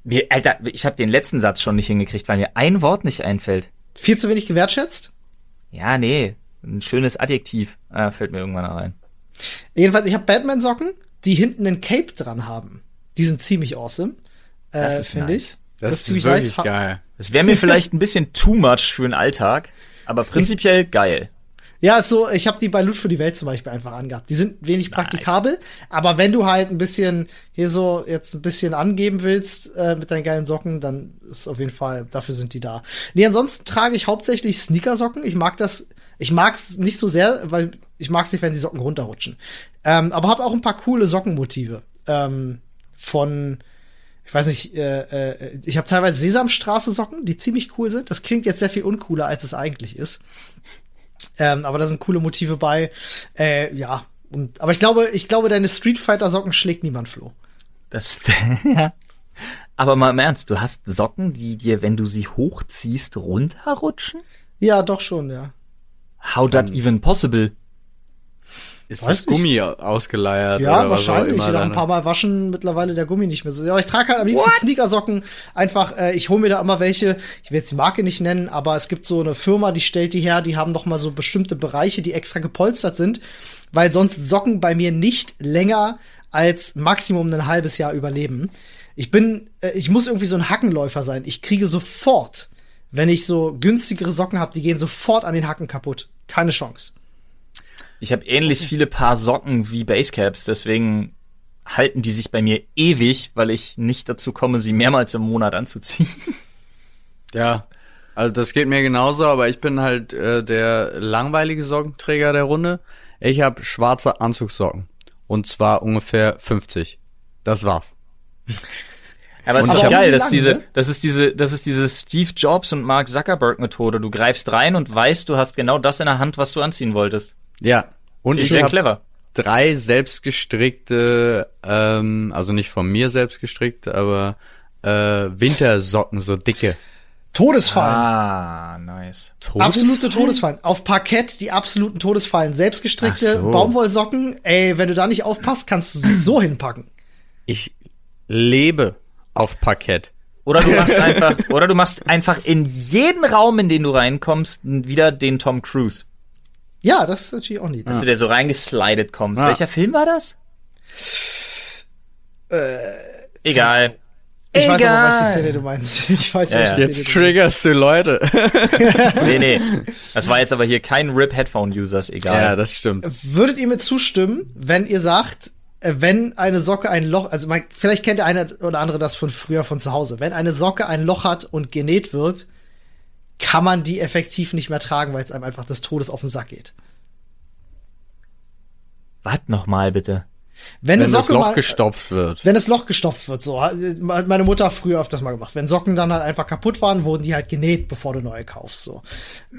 wir, Alter, ich habe den letzten Satz schon nicht hingekriegt, weil mir ein Wort nicht einfällt. Viel zu wenig gewertschätzt? Ja, nee. Ein schönes Adjektiv äh, fällt mir irgendwann rein. Jedenfalls, ich habe Batman-Socken, die hinten einen Cape dran haben. Die sind ziemlich awesome. Äh, das ist finde nice. ich. Das, das ist ziemlich wirklich nice. geil. Das wäre mir vielleicht ein bisschen too much für den Alltag, aber prinzipiell geil. Ja, ist so, ich habe die bei Loot für die Welt zum Beispiel einfach angehabt. Die sind wenig nice. praktikabel, aber wenn du halt ein bisschen hier so jetzt ein bisschen angeben willst äh, mit deinen geilen Socken, dann ist auf jeden Fall, dafür sind die da. Nee, ansonsten trage ich hauptsächlich Sneakersocken. Ich mag das, ich mag's nicht so sehr, weil ich mag's nicht, wenn die Socken runterrutschen. Ähm, aber habe auch ein paar coole Sockenmotive. Ähm, von ich weiß nicht, äh, äh, ich habe teilweise Sesamstraße Socken, die ziemlich cool sind. Das klingt jetzt sehr viel uncooler, als es eigentlich ist. Ähm, aber da sind coole Motive bei. Äh, ja, und, aber ich glaube, ich glaube, deine Street Fighter Socken schlägt niemand Flo. Das, ja. Aber mal im Ernst, du hast Socken, die dir, wenn du sie hochziehst, runterrutschen? Ja, doch schon, ja. How that even possible? Ist Weiß das Gummi nicht. ausgeleiert? Ja, oder wahrscheinlich. Nach ein paar Mal waschen mittlerweile der Gummi nicht mehr so. Ja, ich trage halt am liebsten What? Sneakersocken. Einfach, äh, ich hole mir da immer welche. Ich will jetzt die Marke nicht nennen, aber es gibt so eine Firma, die stellt die her. Die haben noch mal so bestimmte Bereiche, die extra gepolstert sind, weil sonst Socken bei mir nicht länger als Maximum ein halbes Jahr überleben. Ich bin, äh, ich muss irgendwie so ein Hackenläufer sein. Ich kriege sofort, wenn ich so günstigere Socken habe, die gehen sofort an den Hacken kaputt. Keine Chance. Ich habe ähnlich viele Paar Socken wie Basecaps, deswegen halten die sich bei mir ewig, weil ich nicht dazu komme, sie mehrmals im Monat anzuziehen. Ja, also das geht mir genauso, aber ich bin halt äh, der langweilige Sockenträger der Runde. Ich habe schwarze Anzugssocken und zwar ungefähr 50. Das war's. Aber es ist doch geil, dass diese, das ist diese, das ist diese Steve Jobs und Mark Zuckerberg Methode. Du greifst rein und weißt, du hast genau das in der Hand, was du anziehen wolltest. Ja. Und ich, ich habe clever. drei selbstgestrickte, ähm, also nicht von mir selbst gestrickt, aber äh, Wintersocken, so dicke. Todesfallen. Ah, nice. Todesfallen? Absolute Todesfallen. Auf Parkett die absoluten Todesfallen. Selbstgestrickte so. Baumwollsocken. Ey, wenn du da nicht aufpasst, kannst du sie so hinpacken. Ich lebe auf Parkett. Oder du machst einfach, oder du machst einfach in jeden Raum, in den du reinkommst, wieder den Tom Cruise. Ja, das ist natürlich auch nicht. Dass ja. du der so reingeslidet kommst. Ja. Welcher Film war das? Äh, Egal. Ich Egal. weiß aber, was die Szene du meinst. Ich weiß, ja, ja. Jetzt triggerst du Leute. nee, nee. Das war jetzt aber hier kein RIP Headphone Users, egal. Ja, das stimmt. Würdet ihr mir zustimmen, wenn ihr sagt, wenn eine Socke ein Loch, also man, vielleicht kennt der eine oder andere das von früher von zu Hause, wenn eine Socke ein Loch hat und genäht wird, kann man die effektiv nicht mehr tragen, weil es einem einfach des Todes auf den Sack geht. Was nochmal bitte? Wenn, wenn das Loch mal, gestopft wird. Wenn das Loch gestopft wird, so. Meine Mutter hat früher öfters mal gemacht. Wenn Socken dann halt einfach kaputt waren, wurden die halt genäht, bevor du neue kaufst, so.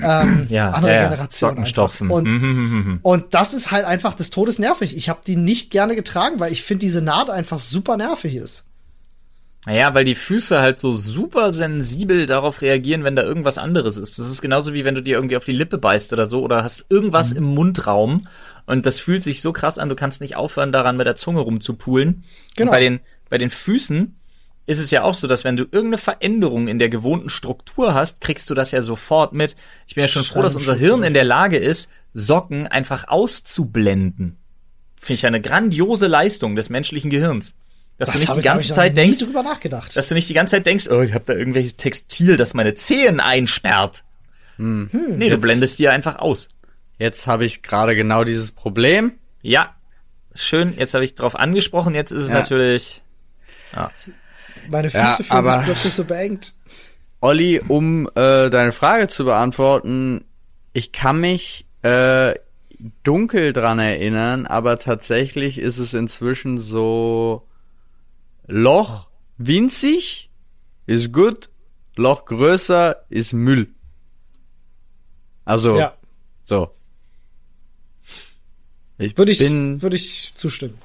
Ähm, ja, andere ja, Generation. Socken stopfen. Und, mhm, und das ist halt einfach des Todes nervig. Ich habe die nicht gerne getragen, weil ich finde diese Naht einfach super nervig ist. Naja, weil die Füße halt so super sensibel darauf reagieren, wenn da irgendwas anderes ist. Das ist genauso wie wenn du dir irgendwie auf die Lippe beißt oder so oder hast irgendwas mhm. im Mundraum und das fühlt sich so krass an, du kannst nicht aufhören, daran mit der Zunge rumzupulen. Genau. Und bei den, bei den Füßen ist es ja auch so, dass wenn du irgendeine Veränderung in der gewohnten Struktur hast, kriegst du das ja sofort mit. Ich bin ja schon froh, dass unser Hirn in der Lage ist, Socken einfach auszublenden. Finde ich ja eine grandiose Leistung des menschlichen Gehirns. Dass das du nicht die ganze Zeit denkst, dass du nicht die ganze Zeit denkst, oh, ich habe da irgendwelches Textil, das meine Zehen einsperrt. Hm. hm. Nee, du blendest die einfach aus. Jetzt habe ich gerade genau dieses Problem. Ja, schön. Jetzt habe ich drauf angesprochen. Jetzt ist es ja. natürlich. Ja. Meine Füße ja, fühlen sich plötzlich so beengt. Olli, um äh, deine Frage zu beantworten, ich kann mich äh, dunkel dran erinnern, aber tatsächlich ist es inzwischen so Loch winzig ist gut, Loch größer ist Müll. Also, ja. so. Ich würde ich, bin, würde ich zustimmen.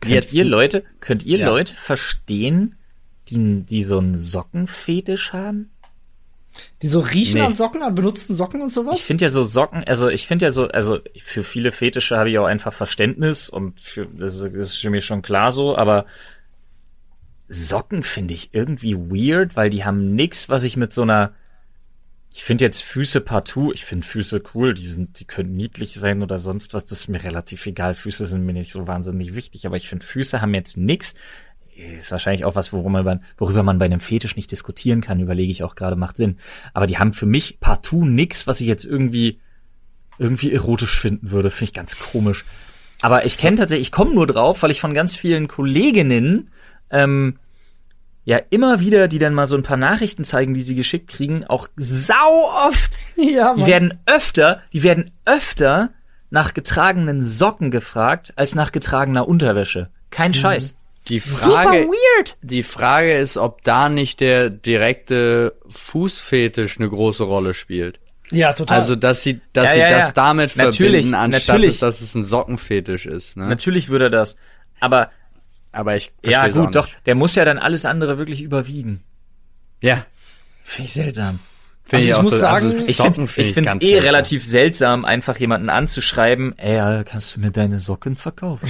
Könnt Jetzt ihr Leute, könnt ihr ja. Leute verstehen, die, die so einen Sockenfetisch haben? Die so riechen nee. an Socken, an benutzten Socken und sowas? Ich finde ja so Socken, also ich finde ja so, also für viele Fetische habe ich auch einfach Verständnis und für, das, ist für mich schon klar so, aber Socken finde ich irgendwie weird, weil die haben nix, was ich mit so einer ich finde jetzt Füße partout, ich finde Füße cool, die sind, die können niedlich sein oder sonst was, das ist mir relativ egal. Füße sind mir nicht so wahnsinnig wichtig, aber ich finde Füße haben jetzt nix. Ist wahrscheinlich auch was, worüber man, worüber man bei einem Fetisch nicht diskutieren kann, überlege ich auch gerade, macht Sinn. Aber die haben für mich partout nix, was ich jetzt irgendwie, irgendwie erotisch finden würde, finde ich ganz komisch. Aber ich kenne tatsächlich, ich komme nur drauf, weil ich von ganz vielen Kolleginnen ähm, ja immer wieder, die dann mal so ein paar Nachrichten zeigen, die sie geschickt kriegen, auch sau oft. Ja, Mann. Die werden öfter, die werden öfter nach getragenen Socken gefragt als nach getragener Unterwäsche. Kein mhm. Scheiß. Die Frage, Super weird. Die Frage ist, ob da nicht der direkte Fußfetisch eine große Rolle spielt. Ja, total. Also, dass sie, dass ja, sie ja, das damit natürlich, verbinden, anstatt natürlich. dass es ein Sockenfetisch ist. Ne? Natürlich würde das. Aber aber ich Ja, gut, doch. Der muss ja dann alles andere wirklich überwiegen. Ja. Finde ich seltsam. Find also ich, ich muss sagen, also ich finde es ich find's eh seltsam. relativ seltsam, einfach jemanden anzuschreiben, ey, kannst du mir deine Socken verkaufen?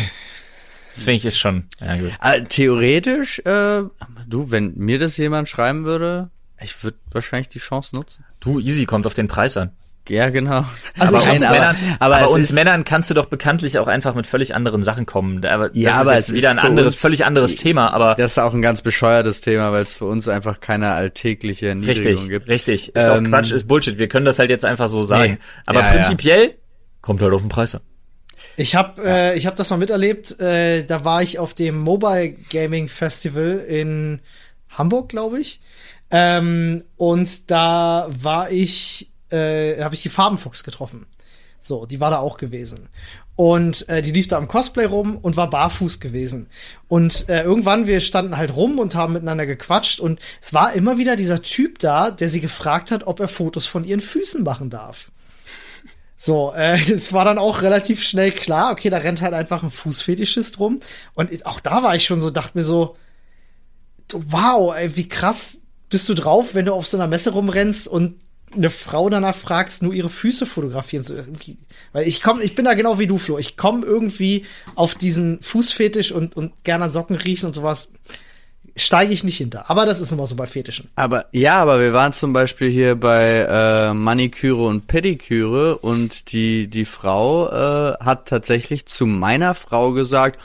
Das finde ich ist schon, ja gut. Äh, theoretisch, äh, du, wenn mir das jemand schreiben würde, ich würde wahrscheinlich die Chance nutzen. Du, easy, kommt auf den Preis an. Ja, genau. Also aber, uns, Männern, aber, aber uns Männern kannst du doch bekanntlich auch einfach mit völlig anderen Sachen kommen. Aber das ja, aber ist es wieder ist ein anderes, völlig anderes Thema. Aber das ist auch ein ganz bescheuertes Thema, weil es für uns einfach keine alltägliche Erniedrigung richtig, gibt. Richtig, ist ähm, auch Quatsch, ist Bullshit. Wir können das halt jetzt einfach so sagen. Nee. Aber ja, prinzipiell ja. kommt halt auf den Preis an. Ich habe äh, ich hab das mal miterlebt. Äh, da war ich auf dem Mobile Gaming Festival in Hamburg, glaube ich. Ähm, und da war ich äh, habe ich die Farbenfuchs getroffen. So, die war da auch gewesen. Und äh, die lief da am Cosplay rum und war barfuß gewesen. Und äh, irgendwann, wir standen halt rum und haben miteinander gequatscht. Und es war immer wieder dieser Typ da, der sie gefragt hat, ob er Fotos von ihren Füßen machen darf. So, äh, es war dann auch relativ schnell klar, okay, da rennt halt einfach ein Fußfetischist rum. Und auch da war ich schon so, dachte mir so, wow, ey, wie krass bist du drauf, wenn du auf so einer Messe rumrennst und eine Frau danach fragst, nur ihre Füße fotografieren zu. Weil ich komme, ich bin da genau wie du, Flo. Ich komme irgendwie auf diesen Fußfetisch und, und gerne an Socken riechen und sowas. Steige ich nicht hinter. Aber das ist nun mal so bei Fetischen. Aber ja, aber wir waren zum Beispiel hier bei äh, Maniküre und Pediküre und die, die Frau äh, hat tatsächlich zu meiner Frau gesagt,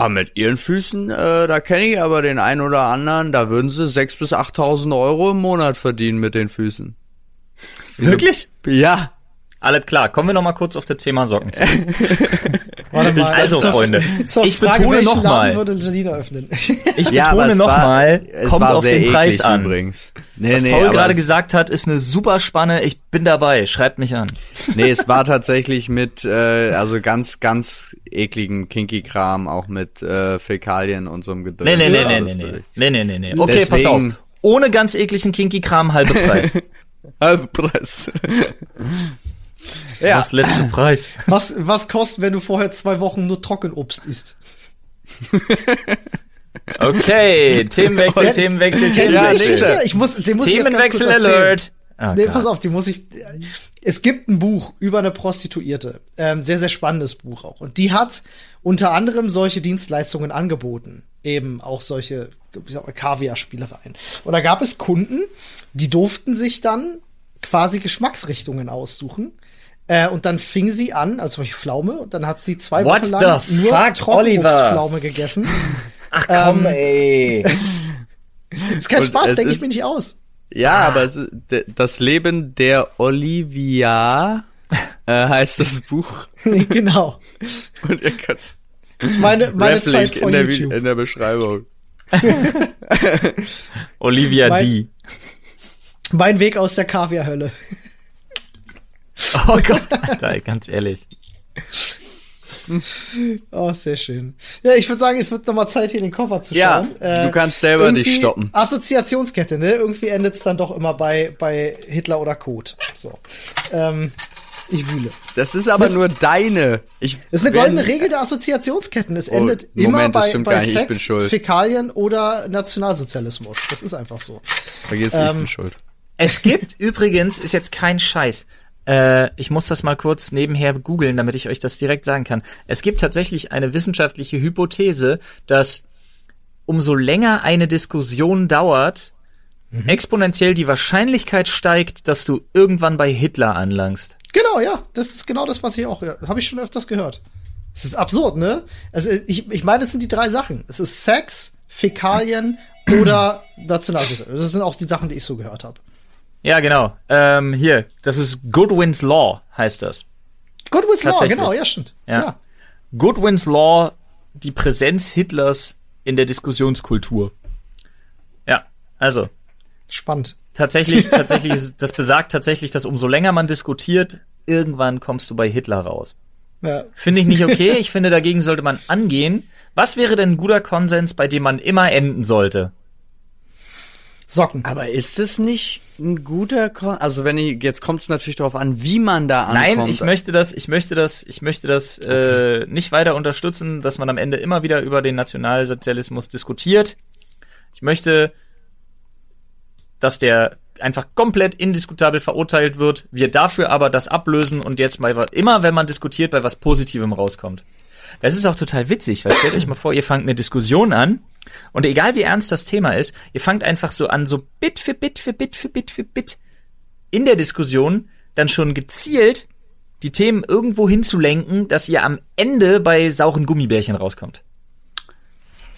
Ah, mit ihren Füßen, äh, da kenne ich aber den einen oder anderen, da würden sie sechs bis achttausend Euro im Monat verdienen mit den Füßen. Wirklich? Ja. Alles klar, kommen wir noch mal kurz auf das Thema Socken zu. Warte mal, also, zur, Freunde, zur ich Frage, betone nochmal. Ich betone nochmal, kommt auf den Preis an. Übrigens. Nee, Was nee, Paul gerade gesagt hat, ist eine super Spanne. Ich bin dabei. Schreibt mich an. Nee, es war tatsächlich mit, äh, also ganz, ganz ekligem Kinky-Kram, auch mit äh, Fäkalien und so einem Gedöns. Nee, nee, nee, ja, nee, nee, nee, nee, nee, nee. Okay, Deswegen, pass auf. Ohne ganz ekligen Kinky-Kram, halbe Preis. halbe Preis ja. Was letzte Preis. Was, was kostet, wenn du vorher zwei Wochen nur Trockenobst isst? Okay, Themenwechsel, Themenwechsel, Themenwechsel. Ja, ich muss, den muss Themenwechsel ich Alert. Oh, nee, pass auf, die muss ich. Es gibt ein Buch über eine Prostituierte. Ähm, sehr, sehr spannendes Buch auch. Und die hat unter anderem solche Dienstleistungen angeboten. Eben auch solche, wie sagt man, Kaviar-Spielereien. Und da gab es Kunden, die durften sich dann quasi Geschmacksrichtungen aussuchen. Äh, und dann fing sie an, also zum Beispiel Pflaume, und dann hat sie zwei What Wochen lang nur Trockenobstpflaume gegessen. Ach komm, ähm, ey. ist kein und Spaß, denke ich mir nicht aus. Ja, ah. aber das Leben der Olivia äh, heißt das Buch. genau. Und ihr könnt meine, meine Zeit in der, in der Beschreibung. Olivia mein, D. Mein Weg aus der Kaviarhölle. Oh Gott, Alter, ganz ehrlich. Oh, sehr schön. Ja, ich würde sagen, es wird nochmal Zeit, hier den Koffer zu schauen. Ja, äh, du kannst selber nicht stoppen. Assoziationskette, ne? Irgendwie endet es dann doch immer bei, bei Hitler oder Code. So. Ähm, ich wühle. Das ist aber nur deine. Ich das ist eine goldene Regel der Assoziationsketten. Es oh, endet immer bei, bei Sex, Fäkalien oder Nationalsozialismus. Das ist einfach so. Vergiss, ähm, ich bin schuld. Es gibt übrigens, ist jetzt kein Scheiß, äh, ich muss das mal kurz nebenher googeln, damit ich euch das direkt sagen kann. Es gibt tatsächlich eine wissenschaftliche Hypothese, dass umso länger eine Diskussion dauert, mhm. exponentiell die Wahrscheinlichkeit steigt, dass du irgendwann bei Hitler anlangst. Genau, ja, das ist genau das, was ich auch, ja, habe ich schon öfters gehört. Es ist absurd, ne? Also ich, ich meine, es sind die drei Sachen. Es ist Sex, Fäkalien oder Nationalsozialismus. Das sind auch die Sachen, die ich so gehört habe. Ja, genau. Ähm, hier, das ist Goodwin's Law, heißt das. Goodwin's Law, genau, ja, stimmt. Ja. ja. Goodwin's Law, die Präsenz Hitlers in der Diskussionskultur. Ja, also. Spannend. Tatsächlich, tatsächlich, das besagt tatsächlich, dass umso länger man diskutiert, irgendwann kommst du bei Hitler raus. Ja. Finde ich nicht okay. Ich finde, dagegen sollte man angehen. Was wäre denn ein guter Konsens, bei dem man immer enden sollte? Socken. Aber ist es nicht ein guter Kon also wenn ich jetzt kommt es natürlich darauf an, wie man da ankommt. Nein, ich möchte das, ich möchte das, ich möchte das äh, okay. äh, nicht weiter unterstützen, dass man am Ende immer wieder über den Nationalsozialismus diskutiert. Ich möchte, dass der einfach komplett indiskutabel verurteilt wird, wir dafür aber das ablösen und jetzt mal immer, wenn man diskutiert, bei was Positivem rauskommt. Das ist auch total witzig, weil stellt euch mal vor, ihr fangt eine Diskussion an und egal wie ernst das Thema ist, ihr fangt einfach so an, so Bit für Bit für Bit für Bit für Bit in der Diskussion dann schon gezielt die Themen irgendwo hinzulenken, dass ihr am Ende bei sauren Gummibärchen rauskommt.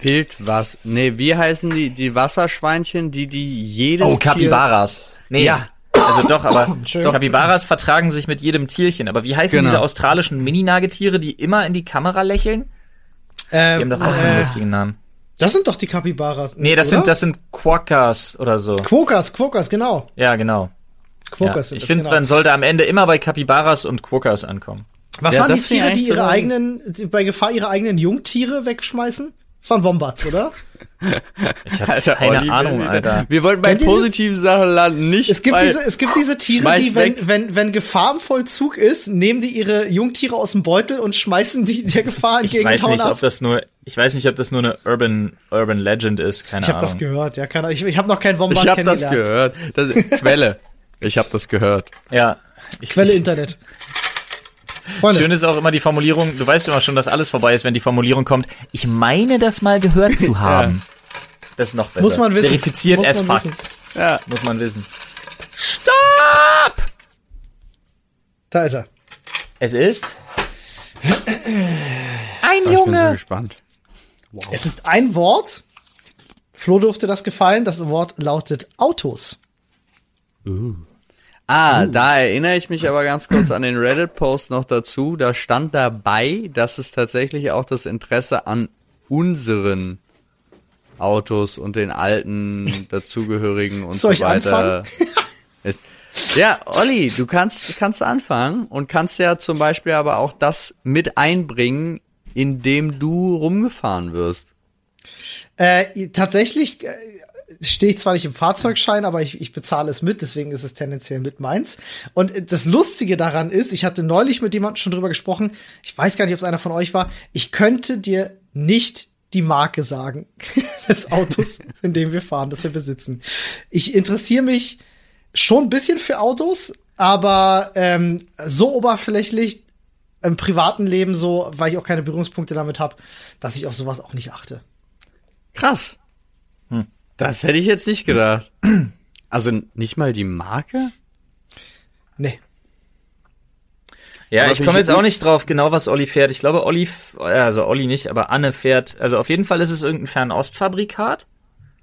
Wild was? Nee, wie heißen die, die Wasserschweinchen, die, die jedes Oh, Capybaras. Nee. Ja. Also doch, aber Capybaras vertragen sich mit jedem Tierchen. Aber wie heißen genau. diese australischen Mini-Nagetiere, die immer in die Kamera lächeln? Ähm, die haben doch auch so einen äh, lustigen Namen. Das sind doch die Capybaras. Nee, das oder? sind das sind Quokkas oder so. Quokkas, Quokkas, genau. Ja, genau. Quokkas ja. sind Ich finde, genau. man sollte am Ende immer bei Capybaras und Quokkas ankommen. Was ja, waren die Tiere, die ihre eigenen, bei Gefahr ihre eigenen Jungtiere wegschmeißen? Das waren Wombats, oder? Ich habe keine Olli, Ahnung, wir, Alter. Wir wollten bei positiven Sachen landen, nicht es gibt diese, Es gibt diese Tiere, die, wenn, wenn, wenn Gefahr im Vollzug ist, nehmen die ihre Jungtiere aus dem Beutel und schmeißen die der Gefahr entgegen. Ich weiß nicht, ab. ob das nur, ich weiß nicht, ob das nur eine Urban, Urban Legend ist, keine ich hab Ahnung. Ich habe das gehört, ja, keine Ahnung. Ich, ich habe noch keinen Wombat Ich habe das gehört. Das, Quelle. Ich habe das gehört. Ja. Ich, Quelle Internet. Freunde. Schön ist auch immer die Formulierung, du weißt immer schon, dass alles vorbei ist, wenn die Formulierung kommt, ich meine das mal gehört zu haben. ja. Das ist noch besser. Muss man wissen. Verifiziert Muss as fuck. Wissen. Ja. Muss man wissen. Stopp! Da ist er. Es ist ein Junge. Ich bin so gespannt. Wow. Es ist ein Wort. Flo durfte das gefallen. Das Wort lautet Autos. Uh. Ah, uh. da erinnere ich mich aber ganz kurz an den Reddit-Post noch dazu. Da stand dabei, dass es tatsächlich auch das Interesse an unseren Autos und den alten dazugehörigen und Soll so weiter ist. Ja, Olli, du kannst, kannst anfangen und kannst ja zum Beispiel aber auch das mit einbringen, indem du rumgefahren wirst. Äh, tatsächlich äh, stehe ich zwar nicht im Fahrzeugschein, aber ich, ich bezahle es mit, deswegen ist es tendenziell mit meins. Und das Lustige daran ist, ich hatte neulich mit jemandem schon drüber gesprochen, ich weiß gar nicht, ob es einer von euch war, ich könnte dir nicht die Marke sagen des Autos, in dem wir fahren, das wir besitzen. Ich interessiere mich schon ein bisschen für Autos, aber ähm, so oberflächlich im privaten Leben so, weil ich auch keine Berührungspunkte damit habe, dass ich auf sowas auch nicht achte. Krass. Hm. Das hätte ich jetzt nicht gedacht. Also nicht mal die Marke? Nee. Ja, ich komme jetzt auch nicht drauf, genau was Olli fährt. Ich glaube, Olli, also Olli nicht, aber Anne fährt, also auf jeden Fall ist es irgendein Fernostfabrikat.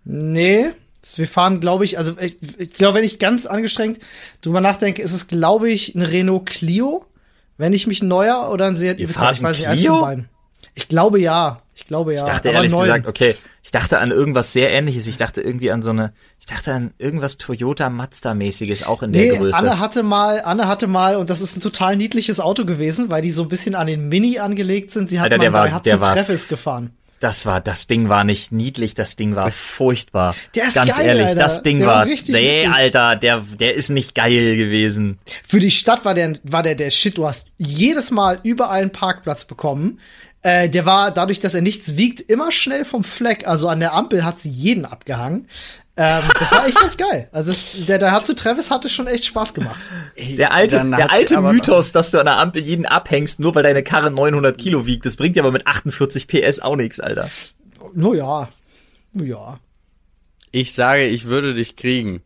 Nee, Wir fahren, glaube ich, also ich, ich glaube, wenn ich ganz angestrengt drüber nachdenke, ist es, glaube ich, ein Renault Clio. Wenn ich mich neuer oder ein Seat Ibiza, ich weiß nicht, eins von beiden. Ich glaube ja. Ich glaube ja. Ich dachte ehrlich neun. gesagt, okay, ich dachte an irgendwas sehr ähnliches. Ich dachte irgendwie an so eine, ich dachte an irgendwas Toyota Mazda mäßiges auch in der nee, Größe. Anne hatte mal, Anne hatte mal und das ist ein total niedliches Auto gewesen, weil die so ein bisschen an den Mini angelegt sind. Sie hat Alter, mal der war, hat der zu Treffes gefahren. Das war, das Ding war nicht niedlich, das Ding war furchtbar. Der ist Ganz geil, ehrlich, Alter. das Ding der war, war richtig nee, Alter, der, der ist nicht geil gewesen. Für die Stadt war der, war der, der Shit. Du hast jedes Mal überall einen Parkplatz bekommen. Äh, der war dadurch, dass er nichts wiegt, immer schnell vom Fleck. Also an der Ampel hat sie jeden abgehangen. Ähm, das war echt ganz geil. Also es, der, der hat zu Travis hatte schon echt Spaß gemacht. Der alte, der alte Mythos, dass du an der Ampel jeden abhängst, nur weil deine Karre 900 Kilo wiegt, das bringt dir aber mit 48 PS auch nichts, Alter. No ja, no ja. Ich sage, ich würde dich kriegen.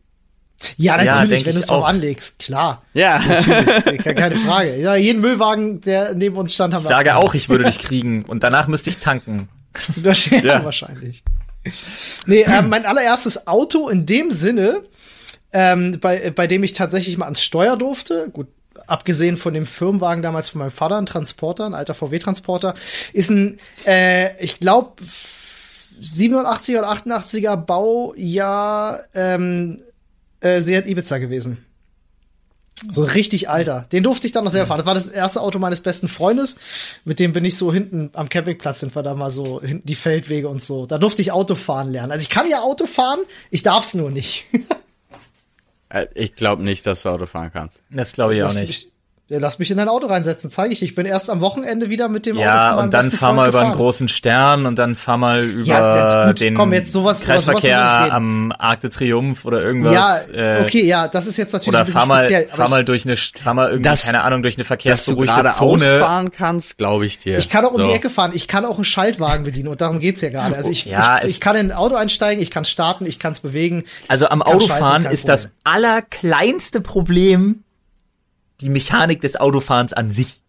Ja, natürlich, ja, wenn du es drauf anlegst, klar. Ja. Natürlich, keine Frage. Ja, jeden Müllwagen, der neben uns stand, haben wir. Ich sage auch, ich würde dich kriegen und danach müsste ich tanken. Das ja. wahrscheinlich. Nee, äh, mein allererstes Auto in dem Sinne, ähm, bei, bei dem ich tatsächlich mal ans Steuer durfte, gut, abgesehen von dem Firmenwagen damals von meinem Vater, ein Transporter, ein alter VW-Transporter, ist ein, äh, ich glaube, 87 oder 88er Baujahr ähm, äh, Seat Ibiza gewesen. So richtig alter. Den durfte ich dann noch sehr fahren. Das war das erste Auto meines besten Freundes. Mit dem bin ich so hinten am Campingplatz sind wir da mal so hinten die Feldwege und so. Da durfte ich Auto fahren lernen. Also ich kann ja Auto fahren, ich darf's nur nicht. Äh, ich glaube nicht, dass du Auto fahren kannst. Das glaube ich auch nicht. Ja, lass mich in dein Auto reinsetzen, zeige ich dir. Ich bin erst am Wochenende wieder mit dem ja, Auto Ja, und dann fahr mal über einen großen Stern und dann fahr mal über ja, gut, den komm, jetzt sowas, Kreisverkehr sowas am Arc de Triomphe oder irgendwas. Ja, okay, ja, das ist jetzt natürlich oder ein bisschen fahr mal, speziell. Fahr mal durch eine, fahr mal irgendwie, das, keine Ahnung, durch eine verkehrsberuhigte dass du Zone. fahren kannst, glaube ich dir. Ich kann auch um so. die Ecke fahren. Ich kann auch einen Schaltwagen bedienen und darum geht's ja gerade. Also ich, ja, ich, ich kann in ein Auto einsteigen, ich kann starten, ich kann es bewegen. Also am Autofahren ist das allerkleinste Problem die Mechanik des Autofahrens an sich.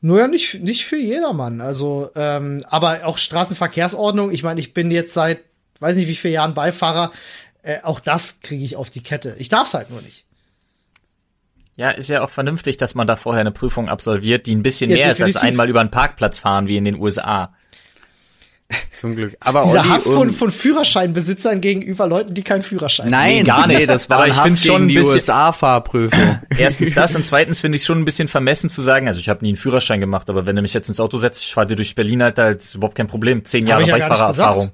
Nur ja nicht, nicht für jedermann. Also, ähm, aber auch Straßenverkehrsordnung. Ich meine, ich bin jetzt seit, weiß nicht wie viele Jahren Beifahrer. Äh, auch das kriege ich auf die Kette. Ich darf's halt nur nicht. Ja, ist ja auch vernünftig, dass man da vorher eine Prüfung absolviert, die ein bisschen ja, mehr definitiv. ist als einmal über einen Parkplatz fahren wie in den USA. Zum Glück. Aber Dieser Olli Hass von, von Führerscheinbesitzern gegenüber Leuten, die keinen Führerschein haben. Nein, nee, gar nicht. Das war Aber ich finde schon die USA-Fahrprüfung. Erstens das und zweitens finde ich schon ein bisschen vermessen zu sagen, also ich habe nie einen Führerschein gemacht, aber wenn du mich jetzt ins Auto setzt, ich fahre dir durch Berlin, Alter, ist überhaupt kein Problem. Zehn Jahre ja Beifahrererfahrung.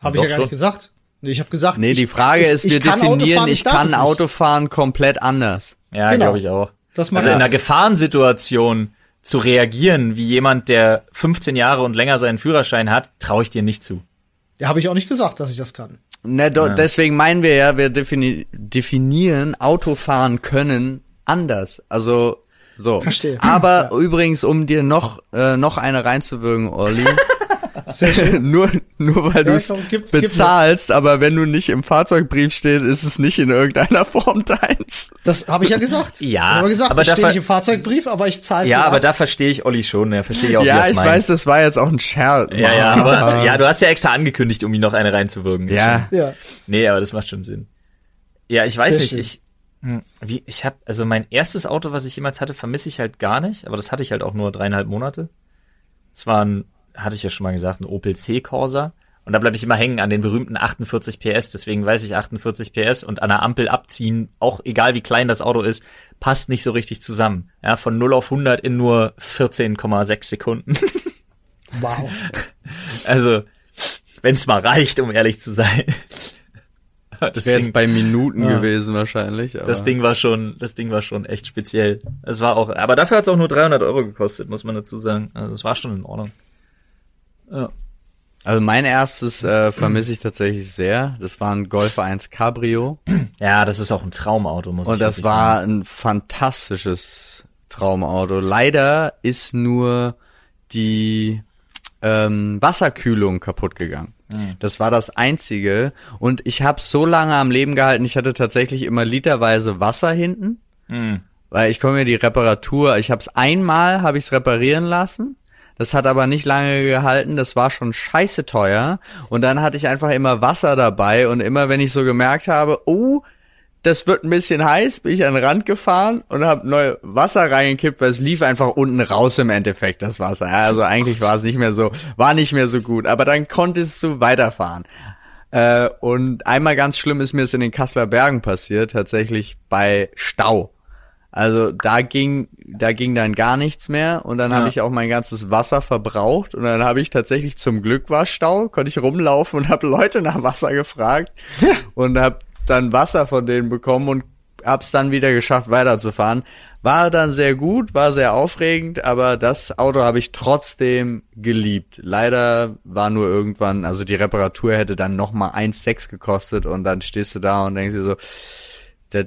Habe ich ja gar nicht gesagt. Nee, ich habe gesagt. Nee, die Frage ich, ist, wir definieren, ich kann Autofahren komplett anders. Ja, genau. glaube ich auch. Das also in einer Gefahrensituation zu reagieren wie jemand, der 15 Jahre und länger seinen Führerschein hat, traue ich dir nicht zu. Ja, habe ich auch nicht gesagt, dass ich das kann. Ne, do, ja. deswegen meinen wir ja, wir defini definieren Autofahren können anders. Also so. Verstehe. Aber ja. übrigens, um dir noch äh, noch eine reinzuwürgen, Olli. nur, nur weil ja, du es bezahlst, gib aber wenn du nicht im Fahrzeugbrief steht, ist es nicht in irgendeiner Form deins. Das habe ich ja gesagt. ja, ich gesagt, aber ich stehe nicht im Fahrzeugbrief, aber ich zahle Ja, aber ab. da verstehe ich Olli schon, ja, verstehe ich auch, Ja, wie ich meint. weiß, das war jetzt auch ein Scherz. Ja, ja, aber ja, du hast ja extra angekündigt, um ihm noch eine reinzuwirken. Ja. ja. Nee, aber das macht schon Sinn. Ja, ich weiß Sehr nicht, schön. ich hm, wie ich habe also mein erstes Auto, was ich jemals hatte, vermisse ich halt gar nicht, aber das hatte ich halt auch nur dreieinhalb Monate. Es war ein hatte ich ja schon mal gesagt, ein Opel C Corsa. Und da bleibe ich immer hängen an den berühmten 48 PS. Deswegen weiß ich 48 PS und an der Ampel abziehen, auch egal wie klein das Auto ist, passt nicht so richtig zusammen. Ja, von 0 auf 100 in nur 14,6 Sekunden. Wow. Also, wenn es mal reicht, um ehrlich zu sein. Das wäre jetzt bei Minuten ja. gewesen wahrscheinlich. Aber. Das Ding war schon, das Ding war schon echt speziell. Es war auch, aber dafür hat es auch nur 300 Euro gekostet, muss man dazu sagen. Also es war schon in Ordnung. Ja. Also mein erstes äh, vermisse ich tatsächlich sehr. Das war ein Golf 1 Cabrio. Ja, das ist auch ein Traumauto, muss Und ich das war sagen. ein fantastisches Traumauto. Leider ist nur die ähm, Wasserkühlung kaputt gegangen. Mhm. Das war das einzige. Und ich habe so lange am Leben gehalten. Ich hatte tatsächlich immer literweise Wasser hinten, mhm. weil ich komme mir die Reparatur. Ich habe es einmal, habe ich es reparieren lassen Das hat aber nicht lange gehalten. Das war schon scheiße teuer. Und dann hatte ich einfach immer Wasser dabei. Und immer wenn ich so gemerkt habe, oh, das wird ein bisschen heiß, bin ich an den Rand gefahren und habe neu Wasser reingekippt, weil es lief einfach unten raus im Endeffekt, das Wasser. Also eigentlich war es nicht mehr so, war nicht mehr so gut. Aber dann konntest du weiterfahren. Äh, und einmal ganz schlimm ist mir es in den Kasseler Bergen passiert, tatsächlich bei Stau. Also da ging, da ging dann gar nichts mehr und dann ja. habe ich auch mein ganzes Wasser verbraucht und dann habe ich tatsächlich zum Glück war Stau, konnte ich rumlaufen und habe Leute nach Wasser gefragt und habe dann Wasser von denen bekommen und hab's dann wieder geschafft weiterzufahren. War dann sehr gut, war sehr aufregend, aber das Auto habe ich trotzdem geliebt. Leider war nur irgendwann, also die Reparatur hätte dann nochmal 1,6 gekostet und dann stehst du da und denkst dir so, das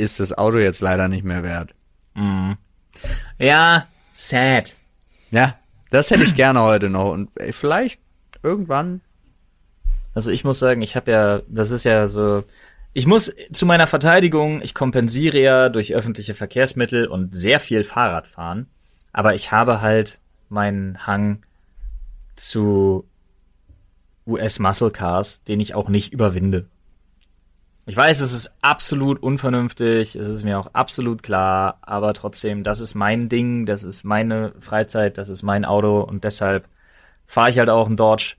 ist das Auto jetzt leider nicht mehr wert. Mhm. Ja, sad. Ja, das hätte ich gerne heute noch und vielleicht irgendwann. Also ich muss sagen, ich habe ja, das ist ja so, ich muss zu meiner Verteidigung, ich kompensiere ja durch öffentliche Verkehrsmittel und sehr viel Fahrrad fahren, aber ich habe halt meinen Hang zu US Muscle Cars, den ich auch nicht überwinde. Ich weiß, es ist absolut unvernünftig, es ist mir auch absolut klar, aber trotzdem, das ist mein Ding, das ist meine Freizeit, das ist mein Auto und deshalb fahre ich halt auch einen Dodge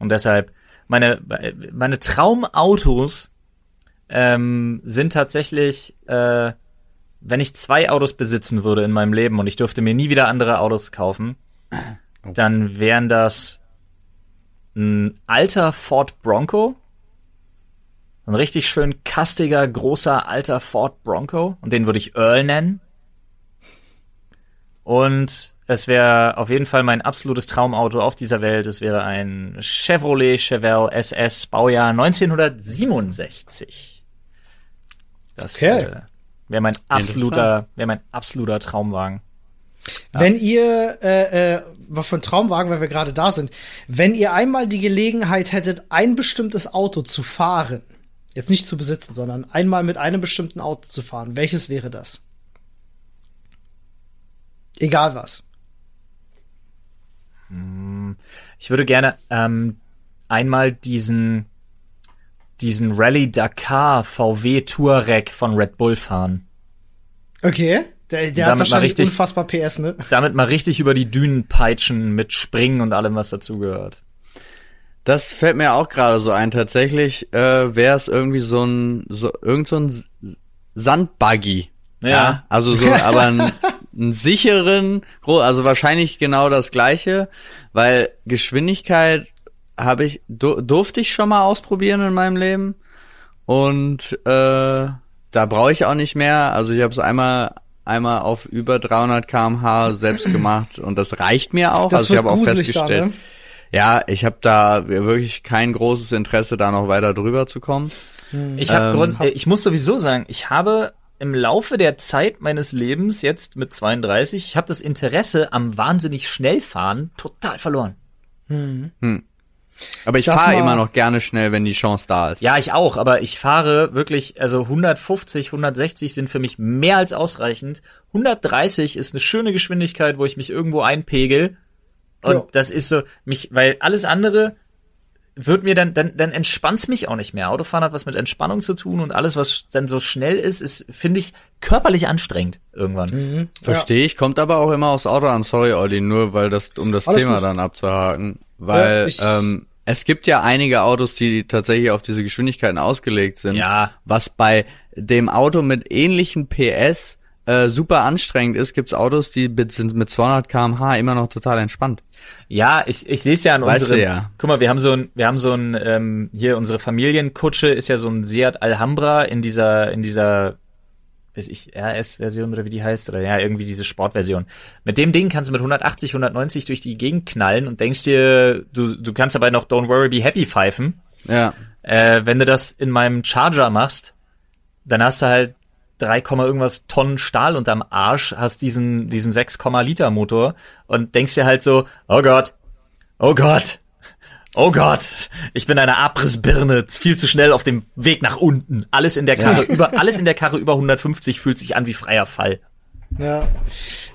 und deshalb meine meine Traumautos ähm, sind tatsächlich, äh, wenn ich zwei Autos besitzen würde in meinem Leben und ich dürfte mir nie wieder andere Autos kaufen, oh. dann wären das ein alter Ford Bronco, ein richtig schön kastiger, großer, alter Ford Bronco und den würde ich Earl nennen. Und es wäre auf jeden Fall mein absolutes Traumauto auf dieser Welt. Es wäre ein Chevrolet Chevelle SS Baujahr 1967. Das okay. äh, wäre mein absoluter, wäre mein absoluter Traumwagen. Ja. Wenn ihr, äh, äh, von Traumwagen, weil wir gerade da sind, wenn ihr einmal die Gelegenheit hättet, ein bestimmtes Auto zu fahren, jetzt nicht zu besitzen, sondern einmal mit einem bestimmten Auto zu fahren, welches wäre das? Egal was. Hm, ich würde gerne ähm, einmal diesen diesen Rallye Dakar VW Touareg von Red Bull fahren. Okay. Der, der hat wahrscheinlich richtig, unfassbar PS, ne? Damit mal richtig über die Dünen peitschen mit Springen und allem, was dazugehört. Das fällt mir auch gerade so ein. Tatsächlich äh, wäre es irgendwie so ein, so, irgend so ein Sandbuggy. Ja. ja. Also so, aber ein, einen sicheren, also wahrscheinlich genau das gleiche, weil Geschwindigkeit habe ich durfte ich schon mal ausprobieren in meinem Leben und äh, da brauche ich auch nicht mehr. Also ich habe es einmal einmal auf über 300 km/h selbst gemacht und das reicht mir auch. Das also ich habe auch festgestellt. Da, ne? Ja, ich habe da wirklich kein großes Interesse, da noch weiter drüber zu kommen. Hm. Ich habe ähm, ich muss sowieso sagen, ich habe im Laufe der Zeit meines Lebens jetzt mit 32, ich habe das Interesse am wahnsinnig schnell fahren total verloren. Hm. Hm. Aber ich, ich fahre immer noch gerne schnell, wenn die Chance da ist. Ja, ich auch, aber ich fahre wirklich, also 150, 160 sind für mich mehr als ausreichend. 130 ist eine schöne Geschwindigkeit, wo ich mich irgendwo einpegel. Und ja. das ist so, mich, weil alles andere wird mir dann, dann, dann entspannt's mich auch nicht mehr. Autofahren hat was mit Entspannung zu tun und alles, was dann so schnell ist, ist, finde ich, körperlich anstrengend irgendwann. Mhm, Verstehe ja. ich, kommt aber auch immer aufs Auto an, sorry, Olli, nur weil das, um das alles Thema gut. dann abzuhaken. Weil, ja, ähm, es gibt ja einige Autos, die tatsächlich auf diese Geschwindigkeiten ausgelegt sind. Ja. Was bei dem Auto mit ähnlichen PS äh, super anstrengend ist, gibt's Autos, die sind mit 200 km/h immer noch total entspannt. Ja, ich, ich lese ja an weißt unserem, ja. guck mal, wir haben so ein, wir haben so ein, ähm, hier unsere Familienkutsche ist ja so ein Seat Alhambra in dieser, in dieser weiß ich, RS-Version oder wie die heißt, oder ja, irgendwie diese Sportversion. Mit dem Ding kannst du mit 180, 190 durch die Gegend knallen und denkst dir, du, du kannst dabei noch Don't Worry Be Happy pfeifen. Ja. Äh, wenn du das in meinem Charger machst, dann hast du halt 3, irgendwas Tonnen Stahl unterm Arsch, hast diesen, diesen 6, Liter Motor und denkst dir halt so, oh Gott, oh Gott, Oh Gott, ich bin eine Abrissbirne, viel zu schnell auf dem Weg nach unten. Alles in der Karre ja. über, alles in der Karre über 150 fühlt sich an wie freier Fall. Ja.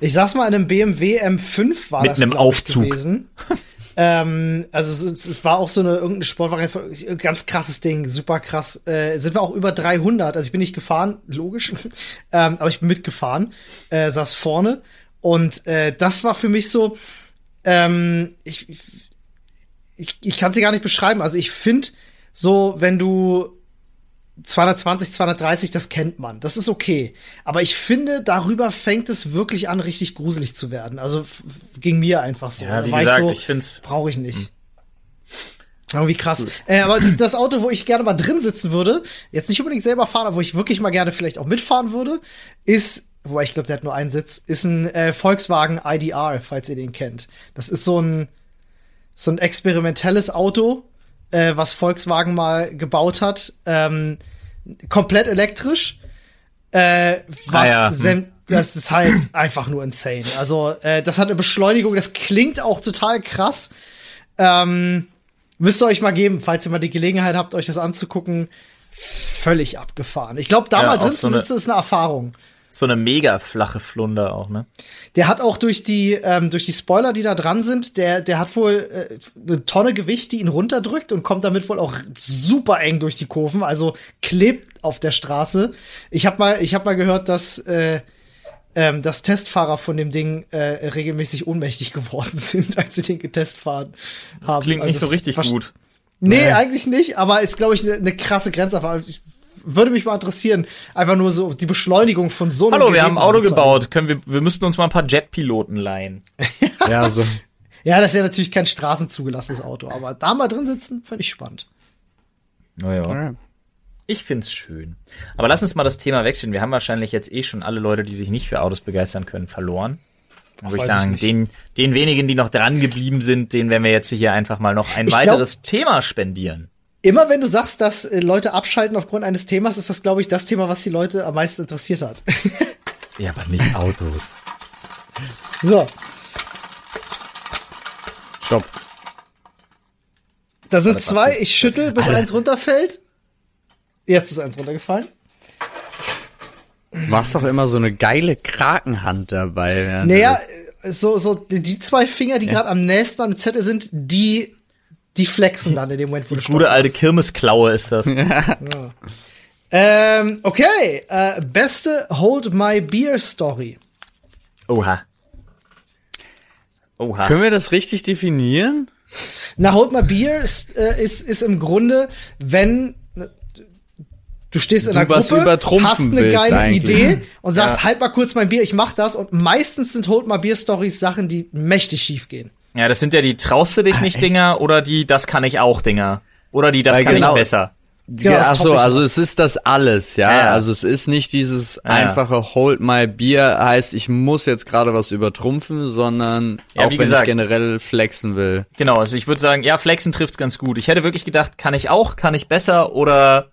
Ich saß mal in einem BMW M5 war Mit das einem Aufzug. gewesen. Ähm, also es, es, war auch so eine irgendeine Sportvariante, ganz krasses Ding, super krass. Äh, sind wir auch über 300, also ich bin nicht gefahren, logisch, ähm, aber ich bin mitgefahren, äh, saß vorne und äh, das war für mich so, ähm, ich, ich, ich kann es dir gar nicht beschreiben. Also ich finde so, wenn du 220, 230, das kennt man. Das ist okay. Aber ich finde, darüber fängt es wirklich an, richtig gruselig zu werden. Also ging mir einfach so. Ja, wie gesagt, ich, so, ich finde brauche ich nicht. Hm. Irgendwie krass. Äh, aber das Auto, wo ich gerne mal drin sitzen würde, jetzt nicht unbedingt selber fahren, aber wo ich wirklich mal gerne vielleicht auch mitfahren würde, ist, wobei ich glaube, der hat nur einen Sitz, ist ein äh, Volkswagen IDR, falls ihr den kennt. Das ist so ein so ein experimentelles Auto, äh, was Volkswagen mal gebaut hat, ähm, komplett elektrisch. Äh, was ah, ja. hm. das ist halt einfach nur insane. Also, äh, das hat eine Beschleunigung, das klingt auch total krass. Ähm, müsst ihr euch mal geben, falls ihr mal die Gelegenheit habt, euch das anzugucken. Völlig abgefahren. Ich glaube, da ja, mal drin zu sitzen, ist eine Erfahrung. So eine mega flache Flunder auch, ne? Der hat auch durch die, ähm, durch die Spoiler, die da dran sind, der, der hat wohl äh, eine Tonne Gewicht, die ihn runterdrückt und kommt damit wohl auch super eng durch die Kurven, also klebt auf der Straße. Ich habe mal, ich habe mal gehört, dass äh, ähm, dass Testfahrer von dem Ding äh, regelmäßig ohnmächtig geworden sind, als sie den getestfahren haben. Das klingt also nicht so richtig gut. Nee, nee, eigentlich nicht, aber ist, glaube ich, eine ne krasse Grenzerfahrung. Ich würde mich mal interessieren, einfach nur so die Beschleunigung von so einem Hallo, Gerät wir haben ein Auto gebaut. Können wir, wir müssten uns mal ein paar Jetpiloten leihen. ja, so. Ja, das ist ja natürlich kein straßenzugelassenes Auto, aber da mal drin sitzen, ich spannend. Naja. Ja. Ich find's schön. Aber lass uns mal das Thema wechseln. Wir haben wahrscheinlich jetzt eh schon alle Leute, die sich nicht für Autos begeistern können, verloren. Würde ich sagen, ich den, den wenigen, die noch dran geblieben sind, denen werden wir jetzt hier einfach mal noch ein ich weiteres glaub, Thema spendieren. Immer wenn du sagst, dass äh, Leute abschalten aufgrund eines Themas, ist das, glaube ich, das Thema, was die Leute am meisten interessiert hat. ja, aber nicht Autos. So. Stopp. Da sind zwei, ich schüttel, bis Alter. eins runterfällt. Jetzt ist eins runtergefallen. Du machst doch immer so eine geile Krakenhand dabei. Naja, so, so die zwei Finger, die ja. gerade am nächsten am Zettel sind, die die flexen dann in dem Moment, wo Die gute alte Kirmesklaue ist das. ja. Ähm, okay, äh, beste Hold My Beer Story. Oha. Oha. Können wir das richtig definieren? Na, Hold My Beer ist, äh, ist, ist im Grunde, wenn du stehst in der Gruppe, hast eine geile eigentlich. Idee und sagst, ja. halt mal kurz mein Bier, ich mach das. Und meistens sind Hold My Beer Stories Sachen, die mächtig schief gehen. Ja, das sind ja die traust du dich nicht Dinger oder die das kann ich auch Dinger. Oder die das Weil kann genau, ich besser. Ja, ach so, also es ist das alles, ja? ja. Also es ist nicht dieses ja. einfache Hold my Beer heißt, ich muss jetzt gerade was übertrumpfen, sondern ja, auch wenn gesagt, ich generell flexen will. Genau, also ich würde sagen, ja, flexen trifft's ganz gut. Ich hätte wirklich gedacht, kann ich auch, kann ich besser oder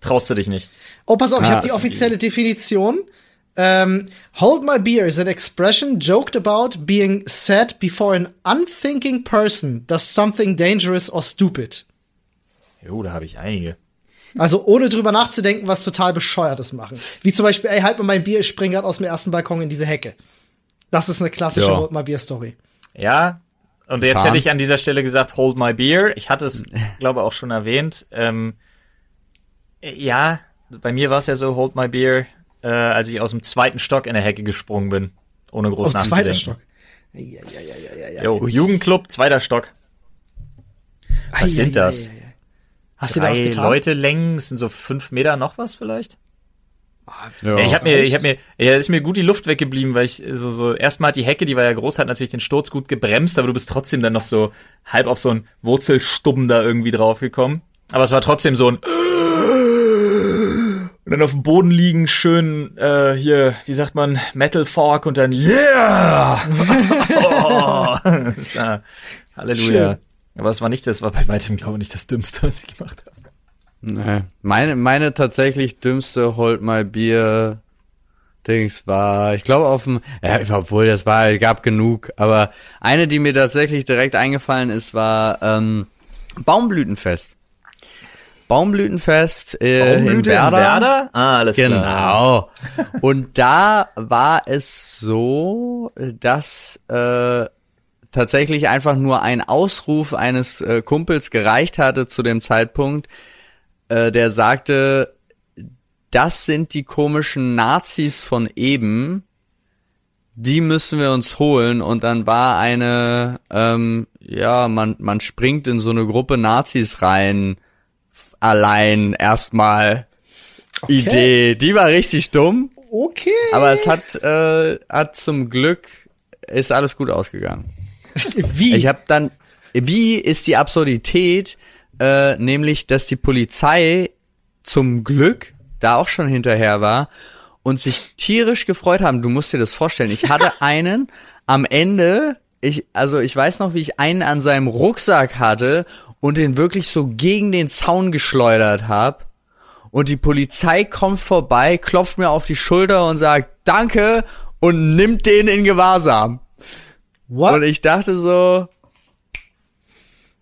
traust du dich nicht? Oh, pass auf, ah, ich habe die offizielle Definition. Um, ähm, hold my beer is an expression joked about being said before an unthinking person does something dangerous or stupid. Jo, da habe ich einige. Also ohne drüber nachzudenken, was total bescheuertes machen. Wie zum Beispiel, ey, halt mal mein Bier, ich spring grad aus dem ersten Balkon in diese Hecke. Das ist eine klassische ja. Hold My Beer Story. Ja, und jetzt hätte ich an dieser Stelle gesagt, Hold My Beer. Ich hatte es, glaube auch schon erwähnt. Ähm, ja, bei mir war es ja so, Hold My Beer äh, als ich aus dem zweiten Stock in der Hecke gesprungen bin. Ohne groß Auf zweiter Stock. Ja, ja, ja, ja, ja. Jo, Jugendclub, zweiter Stock. Was ai, sind ai, das? Ai, Hast Drei du da was getan? Leute Längen, das sind so fünf Meter noch was vielleicht? Ja, ich habe mir, ich habe mir, ja, ist mir gut die Luft weggeblieben, weil ich so, so erstmal hat die Hecke, die war ja groß, hat natürlich den Sturz gut gebremst, aber du bist trotzdem dann noch so halb auf so einen Wurzelstumm da irgendwie draufgekommen. Aber es war trotzdem so ein und dann auf dem Boden liegen, schön äh, hier, wie sagt man, Metal Fork und dann Yeah! oh, das, äh, Halleluja. Schön. Aber es war nicht, das war bei weitem, glaube ich, nicht das Dümmste, was ich gemacht habe. Nee. Meine, meine tatsächlich dümmste Hold My Beer Dings war, ich glaube auf dem, ja, obwohl das war, gab genug, aber eine, die mir tatsächlich direkt eingefallen ist, war ähm, Baumblütenfest. Baumblütenfest äh, Baumblüte in Werder. In Werder? Ah, alles genau. klar. Genau. Und da war es so, dass äh, tatsächlich einfach nur ein Ausruf eines äh, Kumpels gereicht hatte zu dem Zeitpunkt, äh, der sagte, das sind die komischen Nazis von eben, die müssen wir uns holen. Und dann war eine, ähm, ja, man, man springt in so eine Gruppe Nazis rein, allein erstmal okay. Idee. Die war richtig dumm. Okay. Aber es hat, äh, hat zum Glück, ist alles gut ausgegangen. Wie? Ich habe dann, wie ist die Absurdität, äh, nämlich, dass die Polizei zum Glück da auch schon hinterher war und sich tierisch gefreut haben. Du musst dir das vorstellen. Ich hatte einen am Ende, ich, also ich weiß noch, wie ich einen an seinem Rucksack hatte und den wirklich so gegen den Zaun geschleudert habe. Und die Polizei kommt vorbei, klopft mir auf die Schulter und sagt Danke und nimmt den in Gewahrsam. What? Und ich dachte so,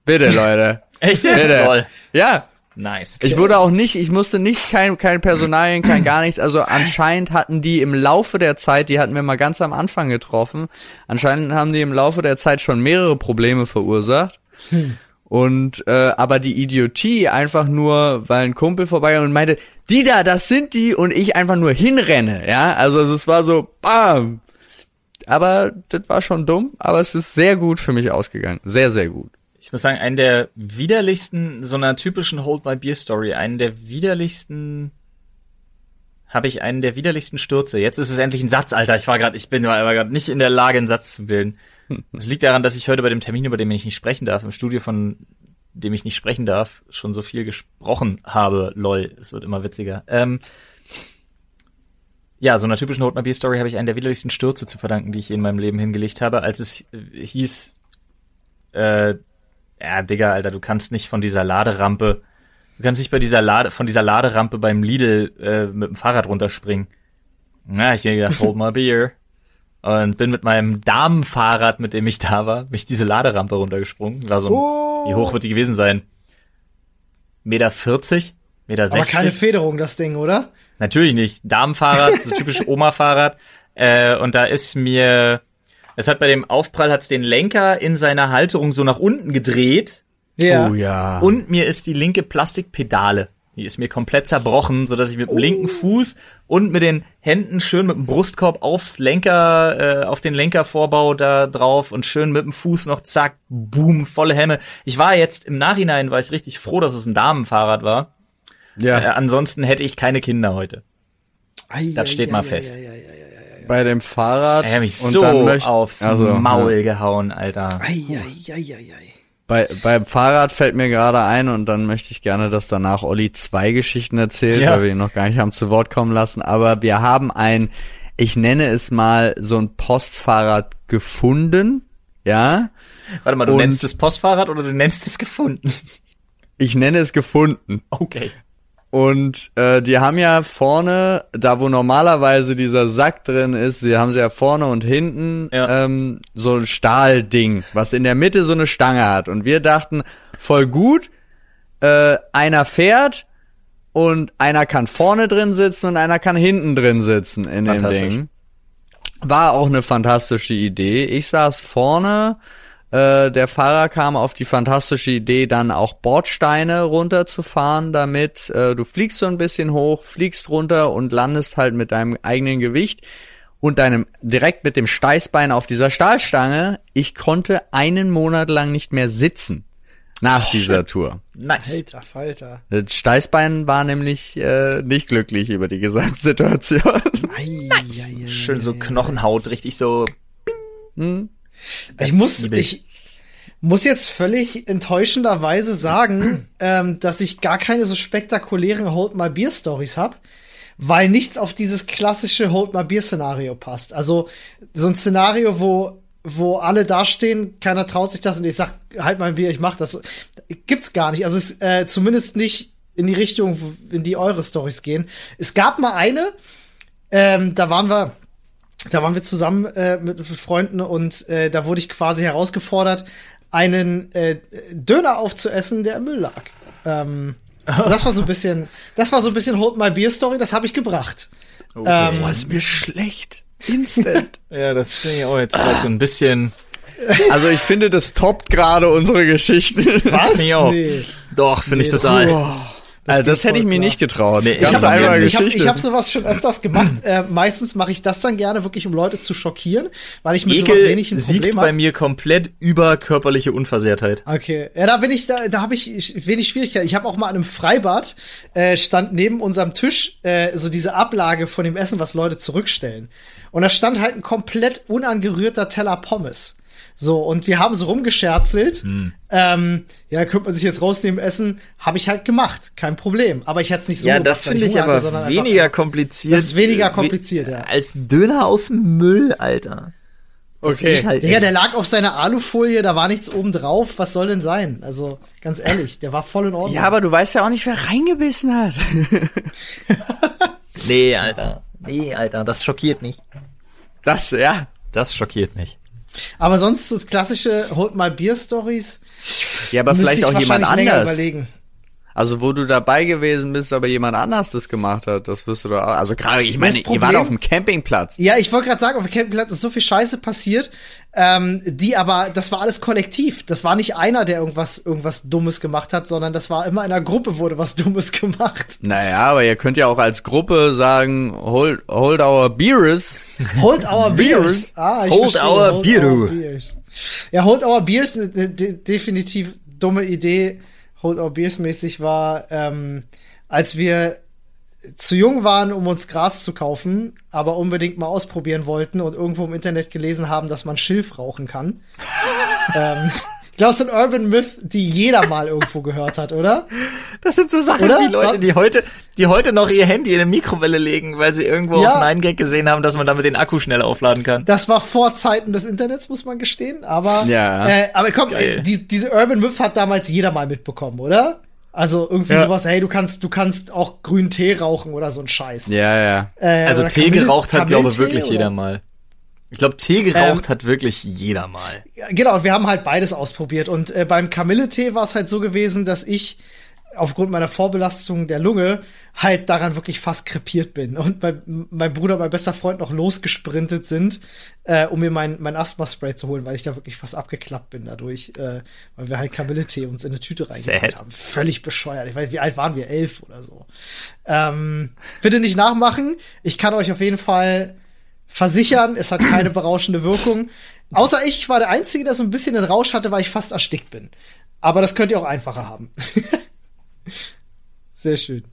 bitte Leute. Echt jetzt? Bitte. Lol. Ja. Nice. Ich wurde auch nicht, ich musste nicht, kein, kein Personalien, kein gar nichts. Also anscheinend hatten die im Laufe der Zeit, die hatten wir mal ganz am Anfang getroffen, anscheinend haben die im Laufe der Zeit schon mehrere Probleme verursacht. Hm. Und äh, aber die Idiotie einfach nur, weil ein Kumpel vorbei und meinte, die da, das sind die und ich einfach nur hinrenne, ja? Also es war so bam. Aber das war schon dumm, aber es ist sehr gut für mich ausgegangen. Sehr, sehr gut. Ich muss sagen, einen der widerlichsten, so einer typischen Hold My Beer Story, einen der widerlichsten habe ich einen der widerlichsten Stürze. Jetzt ist es endlich ein Satz, Alter. Ich war gerade, ich bin aber gerade nicht in der Lage, einen Satz zu bilden. Es liegt daran, dass ich heute bei dem Termin, über den ich nicht sprechen darf, im Studio von dem ich nicht sprechen darf, schon so viel gesprochen habe. Lol, es wird immer witziger. Ähm, ja, so einer typischen Hold My Beer Story habe ich einen der widerlichsten Stürze zu verdanken, die ich in meinem Leben hingelegt habe, als es hieß, äh, ja, Digga, Alter, du kannst nicht von dieser Laderampe Du kannst nicht bei dieser Lade, von dieser Laderampe beim Lidl äh, mit dem Fahrrad runterspringen. Na, ich mir gedacht, hold my beer. Und bin mit meinem Damenfahrrad, mit dem ich da war, mich diese Laderampe runtergesprungen. War so ein, oh. wie hoch wird die gewesen sein? Meter 40? Meter 60? Aber keine Federung, das Ding, oder? Natürlich nicht. Damenfahrrad, so typisch Oma-Fahrrad. Äh, und da ist mir, es hat bei dem Aufprall hat's den Lenker in seiner Halterung so nach unten gedreht ja. Oh ja. Und mir ist die linke Plastikpedale, die ist mir komplett zerbrochen, so dass ich mit dem oh. linken Fuß und mit den Händen schön mit dem Brustkorb aufs Lenker, äh, auf den Lenkervorbau da drauf und schön mit dem Fuß noch zack, boom, volle Hemme. Ich war jetzt im Nachhinein war ich richtig froh, dass es ein Damenfahrrad war. Ja. Äh, ansonsten hätte ich keine Kinder heute. Ei, das steht ei, mal ei, fest. Bei dem Fahrrad. Er hat mich so aufs also, Maul ja. gehauen, Alter. Ei, ei, ei, ei, ei. Bei, beim Fahrrad fällt mir gerade ein und dann möchte ich gerne, dass danach Olli zwei Geschichten erzählt, ja. weil wir ihn noch gar nicht haben zu Wort kommen lassen. Aber wir haben ein, ich nenne es mal so ein Postfahrrad gefunden, ja. Warte mal, du und nennst es Postfahrrad oder du nennst es gefunden? Ich nenne es gefunden. Okay. Und äh, die haben ja vorne, da wo normalerweise dieser Sack drin ist, die haben sie ja vorne und hinten ja. ähm, so ein Stahlding, was in der Mitte so eine Stange hat. Und wir dachten, voll gut, äh, einer fährt und einer kann vorne drin sitzen und einer kann hinten drin sitzen in dem Ding. War auch eine fantastische Idee. Ich saß vorne äh, der Fahrer kam auf die fantastische Idee, dann auch Bordsteine runterzufahren, damit äh, du fliegst so ein bisschen hoch, fliegst runter und landest halt mit deinem eigenen Gewicht und deinem direkt mit dem Steißbein auf dieser Stahlstange. Ich konnte einen Monat lang nicht mehr sitzen nach oh, dieser shit. Tour. Nice. Alter, Falter. Das Steißbein war nämlich äh, nicht glücklich über die Gesamtsituation. nice. Schön so Knochenhaut, richtig so. Hm. Ich muss, ich muss jetzt völlig enttäuschenderweise sagen, ähm, dass ich gar keine so spektakulären Hold My Beer Stories habe, weil nichts auf dieses klassische Hold My Beer Szenario passt. Also so ein Szenario, wo wo alle dastehen, keiner traut sich das und ich sag, halt mein Bier, ich mach das. Gibt's gar nicht. Also es, äh, zumindest nicht in die Richtung, in die eure Stories gehen. Es gab mal eine, ähm, da waren wir, da waren wir zusammen äh, mit, mit Freunden und äh, da wurde ich quasi herausgefordert, einen äh, Döner aufzuessen, der im Müll lag. Ähm, das war so ein bisschen, das war so ein bisschen Hold My Beer Story, das habe ich gebracht. Okay. Ähm, Boah, ist mir schlecht. Instant. ja, das finde ich auch jetzt gerade so ein bisschen. Also ich finde, das toppt gerade unsere Geschichte. Was? Nee. Doch, finde nee, ich total. Das, das, also das hätte ich mir klar. nicht getraut. Nee, ich habe hab, ich hab sowas schon öfters gemacht. äh, meistens mache ich das dann gerne wirklich, um Leute zu schockieren, weil ich mit Ekel sowas wenig ein Problem siegt bei mir komplett über körperliche Unversehrtheit. Okay, ja, da bin ich, da, da habe ich wenig Schwierigkeiten. Ich habe auch mal an einem Freibad äh, stand neben unserem Tisch äh, so diese Ablage von dem Essen, was Leute zurückstellen. Und da stand halt ein komplett unangerührter Teller Pommes. So, und wir haben so rumgescherzelt. Hm. Ähm, ja, könnte man sich jetzt rausnehmen, essen. Habe ich halt gemacht. Kein Problem. Aber ich hätte es nicht so Ja, das finde ich aber hatte, weniger einfach, kompliziert. Das ist weniger kompliziert, ja. Als Döner aus dem Müll, Alter. Das okay. Halt Digga, der lag auf seiner Alufolie, da war nichts oben drauf. Was soll denn sein? Also, ganz ehrlich, der war voll in Ordnung. Ja, aber du weißt ja auch nicht, wer reingebissen hat. nee, Alter. Nee, Alter, das schockiert mich. Das, ja. Das schockiert mich. Aber sonst so klassische Hold My Beer Stories. Ja, aber vielleicht auch jemand anders. Überlegen. Also wo du dabei gewesen bist, aber jemand anders das gemacht hat, das wirst du da. Also gerade, ich meine, ihr wart auf dem Campingplatz. Ja, ich wollte gerade sagen, auf dem Campingplatz ist so viel Scheiße passiert, ähm, die aber, das war alles kollektiv. Das war nicht einer, der irgendwas, irgendwas Dummes gemacht hat, sondern das war immer in einer Gruppe wurde was Dummes gemacht. Naja, aber ihr könnt ja auch als Gruppe sagen, hold, hold our beers. Hold our beers. Ah, ich hold, verstehe. our, hold beer. our beers. Ja, hold our beers, de definitiv dumme Idee. Hold our beers mäßig war, ähm, als wir zu jung waren, um uns Gras zu kaufen, aber unbedingt mal ausprobieren wollten und irgendwo im Internet gelesen haben, dass man Schilf rauchen kann. ähm, ich glaube, es sind Urban Myth, die jeder mal irgendwo gehört hat, oder? Das sind so Sachen, oder? die Leute, die heute, die heute noch ihr Handy in eine Mikrowelle legen, weil sie irgendwo ja. auf einen Gag gesehen haben, dass man damit den Akku schnell aufladen kann. Das war vor Zeiten des Internets, muss man gestehen. Aber, ja. äh, aber komm, äh, die, diese Urban Myth hat damals jeder mal mitbekommen, oder? Also irgendwie ja. sowas, hey, du kannst, du kannst auch grünen Tee rauchen oder so ein Scheiß. Ja, ja. Äh, also Tee Kamille, geraucht hat, glaube ich, wirklich oder? jeder mal. Ich glaube, Tee geraucht ähm, hat wirklich jeder mal. Genau, wir haben halt beides ausprobiert. Und äh, beim Kamilletee war es halt so gewesen, dass ich aufgrund meiner Vorbelastung der Lunge halt daran wirklich fast krepiert bin. Und mein, mein Bruder, mein bester Freund noch losgesprintet sind, äh, um mir mein, mein Asthma-Spray zu holen, weil ich da wirklich fast abgeklappt bin dadurch, äh, weil wir halt Kamillentee uns in eine Tüte reingemacht haben. Völlig bescheuert. Ich weiß, wie alt waren wir? Elf oder so. Ähm, bitte nicht nachmachen. Ich kann euch auf jeden Fall versichern, es hat keine berauschende Wirkung. Außer ich war der Einzige, der so ein bisschen den Rausch hatte, weil ich fast erstickt bin. Aber das könnt ihr auch einfacher haben. Sehr schön.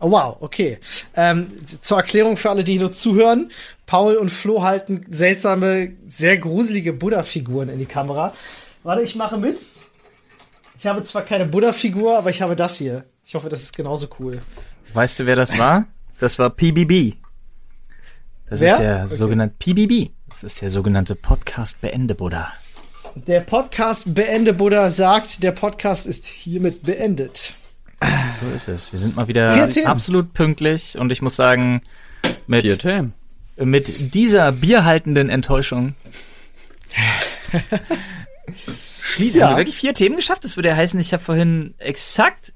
Oh, wow, okay. Ähm, zur Erklärung für alle, die nur zuhören. Paul und Flo halten seltsame, sehr gruselige Buddha-Figuren in die Kamera. Warte, ich mache mit. Ich habe zwar keine Buddha-Figur, aber ich habe das hier. Ich hoffe, das ist genauso cool. Weißt du, wer das war? Das war PBB. Das wer? ist der okay. sogenannte PBB. Das ist der sogenannte Podcast Beende Buddha. Der Podcast Beende Buddha sagt, der Podcast ist hiermit beendet. So ist es. Wir sind mal wieder absolut pünktlich und ich muss sagen, mit, mit dieser bierhaltenden Enttäuschung schließen ja. wir wirklich vier Themen geschafft. Das würde ja heißen, ich habe vorhin exakt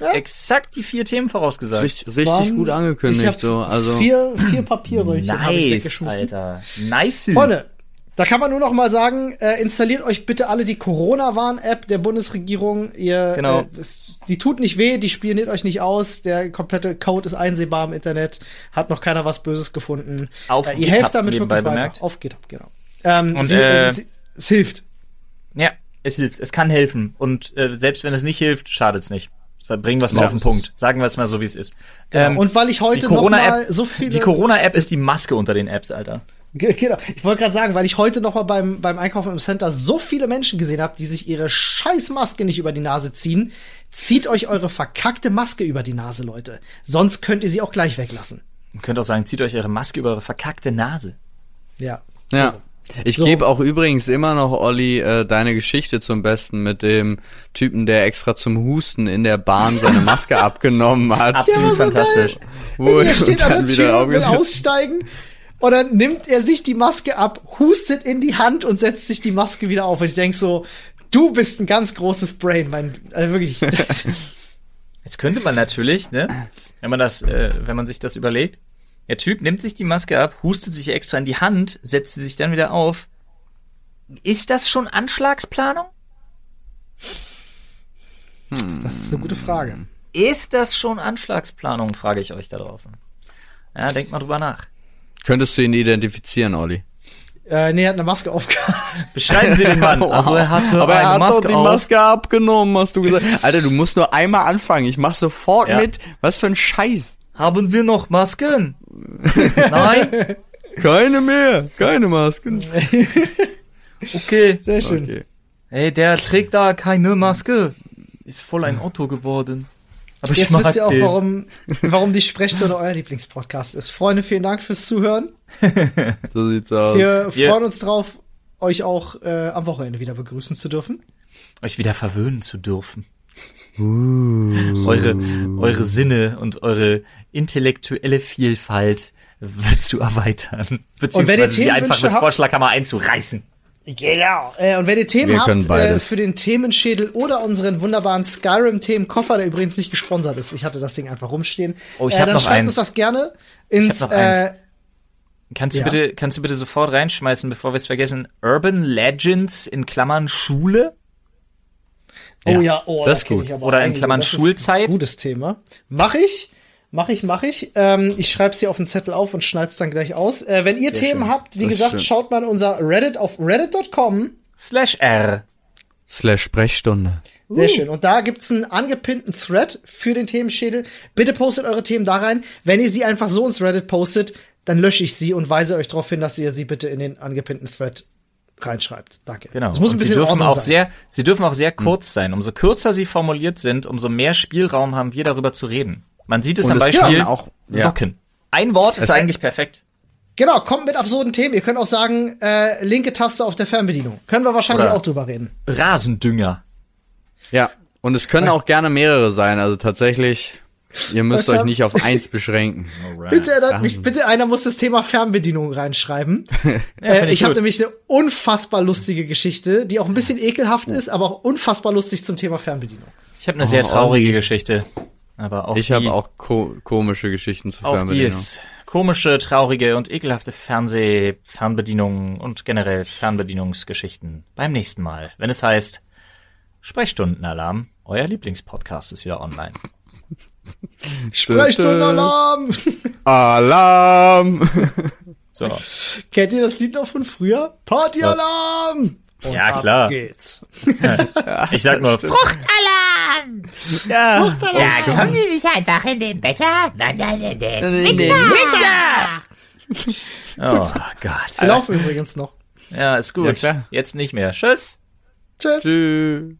ja. exakt die vier Themen vorausgesagt. Richtig, richtig gut angekündigt. so, also vier, vier Papiere. Nice, Alter. Nice. Freunde, da kann man nur noch mal sagen, äh, installiert euch bitte alle die Corona-Warn-App der Bundesregierung. Ihr, genau. Äh, es, die tut nicht weh, die spioniert euch nicht aus. Der komplette Code ist einsehbar im Internet. Hat noch keiner was Böses gefunden. Auf äh, ihr helft damit wirklich weiter. Bemerkt. Auf GitHub, genau. Ähm, Und, sie, äh, es, es, hilft. Ja, es hilft. Es kann helfen. Und äh, selbst wenn es nicht hilft, schadet's nicht. Bringen wir es mal ja, auf den Punkt. Sagen wir es mal so, wie es ist. Genau. Ähm, und weil ich heute noch mal so viele... Die Corona-App ist die Maske unter den Apps, Alter. Genau. Ich wollte gerade sagen, weil ich heute noch mal beim, beim Einkaufen im Center so viele Menschen gesehen habe, die sich ihre scheiß Maske nicht über die Nase ziehen. Zieht euch eure verkackte Maske über die Nase, Leute. Sonst könnt ihr sie auch gleich weglassen. Man könnte auch sagen, zieht euch eure Maske über eure verkackte Nase. Ja. Ja. Ich so. gebe auch übrigens immer noch, Olli, äh, deine Geschichte zum Besten mit dem Typen, der extra zum Husten in der Bahn seine Maske abgenommen hat. Absolut so fantastisch. Wo er steht an der Tür, will aussteigen und dann nimmt er sich die Maske ab, hustet in die Hand und setzt sich die Maske wieder auf. Und ich denk so, Du bist ein ganz großes Brain, mein, also wirklich. Jetzt könnte man natürlich, ne, wenn man das, äh, wenn man sich das überlegt, der Typ nimmt sich die Maske ab, hustet sich extra in die Hand, setzt sie sich dann wieder auf. Ist das schon Anschlagsplanung? Hm. Das ist eine gute Frage. Ist das schon Anschlagsplanung, frage ich euch da draußen. Ja, denkt mal drüber nach. Könntest du ihn identifizieren, Olli? Äh, nee, er hat eine Maske aufgehabt. Beschreiben Sie den Mann. Also er hatte Aber er hat Maske doch die auf. Maske abgenommen, hast du gesagt. Alter, du musst nur einmal anfangen. Ich mach sofort Ja. mit. Was für ein Scheiß. Haben wir noch Masken? Nein? Keine mehr. Keine Masken. Okay. Sehr schön. Okay. Hey, der trägt da keine Maske. Ist voll ein Otto geworden. Aber ich Jetzt mag wisst ihr auch, den. warum, warum die Sprechstunde euer Lieblingspodcast ist. Freunde, vielen Dank fürs Zuhören. So sieht's aus. Wir Wir- freuen uns drauf, euch auch äh, am Wochenende wieder begrüßen zu dürfen. euch wieder verwöhnen zu dürfen. Uh. Eure, eure Sinne und eure intellektuelle Vielfalt zu erweitern. Beziehungsweise sie einfach mit habt- Vorschlaghammer einzureißen. Genau. Äh, und wenn ihr Themen Wir habt äh, für den Themenschädel oder unseren wunderbaren Skyrim-Themenkoffer, der übrigens nicht gesponsert ist, ich hatte das Ding einfach rumstehen, Oh, ich äh, hab dann noch schreibt eins. uns das gerne ins hab noch eins. äh, Kannst du Ja. bitte, kannst du bitte sofort reinschmeißen, bevor wir es vergessen? Urban Legends in Klammern Schule? Oh ja, oh, das ist kenn gut. ich aber Oder in. Klammern Das ist Schulzeit? ein Gutes Thema. Mach ich. Mach ich, mach ich. Ähm, ich schreib's hier auf den Zettel auf und schneid's dann gleich aus. Äh, wenn ihr Themen schön. habt, wie Das gesagt, schaut mal in unser Reddit auf reddit.com. Slash R. Slash Sprechstunde. Sehr schön. Und da gibt's einen angepinnten Thread für den Themenschädel. Bitte postet eure Themen da rein. Wenn ihr sie einfach so ins Reddit postet, dann lösche ich sie und weise euch darauf hin, dass ihr sie bitte in den angepinnten Thread reinschreibt. Danke. Genau. Das muss ein bisschen sie dürfen auch sein. sehr, sie dürfen auch sehr kurz sein. Umso kürzer sie formuliert sind, umso mehr Spielraum haben wir darüber zu reden. Man sieht es Und am Beispiel auch- ja. Socken. Ein Wort ist Es- eigentlich perfekt. Genau, kommt mit absurden Themen. Ihr könnt auch sagen, äh, linke Taste auf der Fernbedienung. Können wir wahrscheinlich Oder- auch drüber reden. Rasendünger. Ja. Und es können auch gerne mehrere sein. Also tatsächlich, ihr müsst euch nicht auf eins beschränken. Bitte erinnert mich, bitte einer muss das Thema Fernbedienung reinschreiben. find äh, ich ich habe nämlich eine unfassbar lustige Geschichte, die auch ein bisschen ekelhaft ist, aber auch unfassbar lustig zum Thema Fernbedienung. Ich habe eine sehr Oh, traurige Geschichte. Aber auch Ich die, habe auch ko komische Geschichten zu auch die Fernbedienung. ist komische, traurige und ekelhafte Fernseh, Fernbedienungen und generell Fernbedienungsgeschichten beim nächsten Mal, wenn es heißt Sprechstundenalarm, euer Lieblingspodcast ist wieder online. Sprechstundenalarm! Alarm! So, Kennt ihr das Lied noch von früher? Partyalarm! Ja, ab klar. geht's. ich sag nur Fruchtalarm! ja. Ja, kommen Sie nicht einfach in den Becher, sondern in den In den Mixer! Oh Gott. Sie laufen übrigens noch. Ja, ist Ja, gut. klar. Jetzt nicht mehr. Tschüss. Tschüss. Tschüss.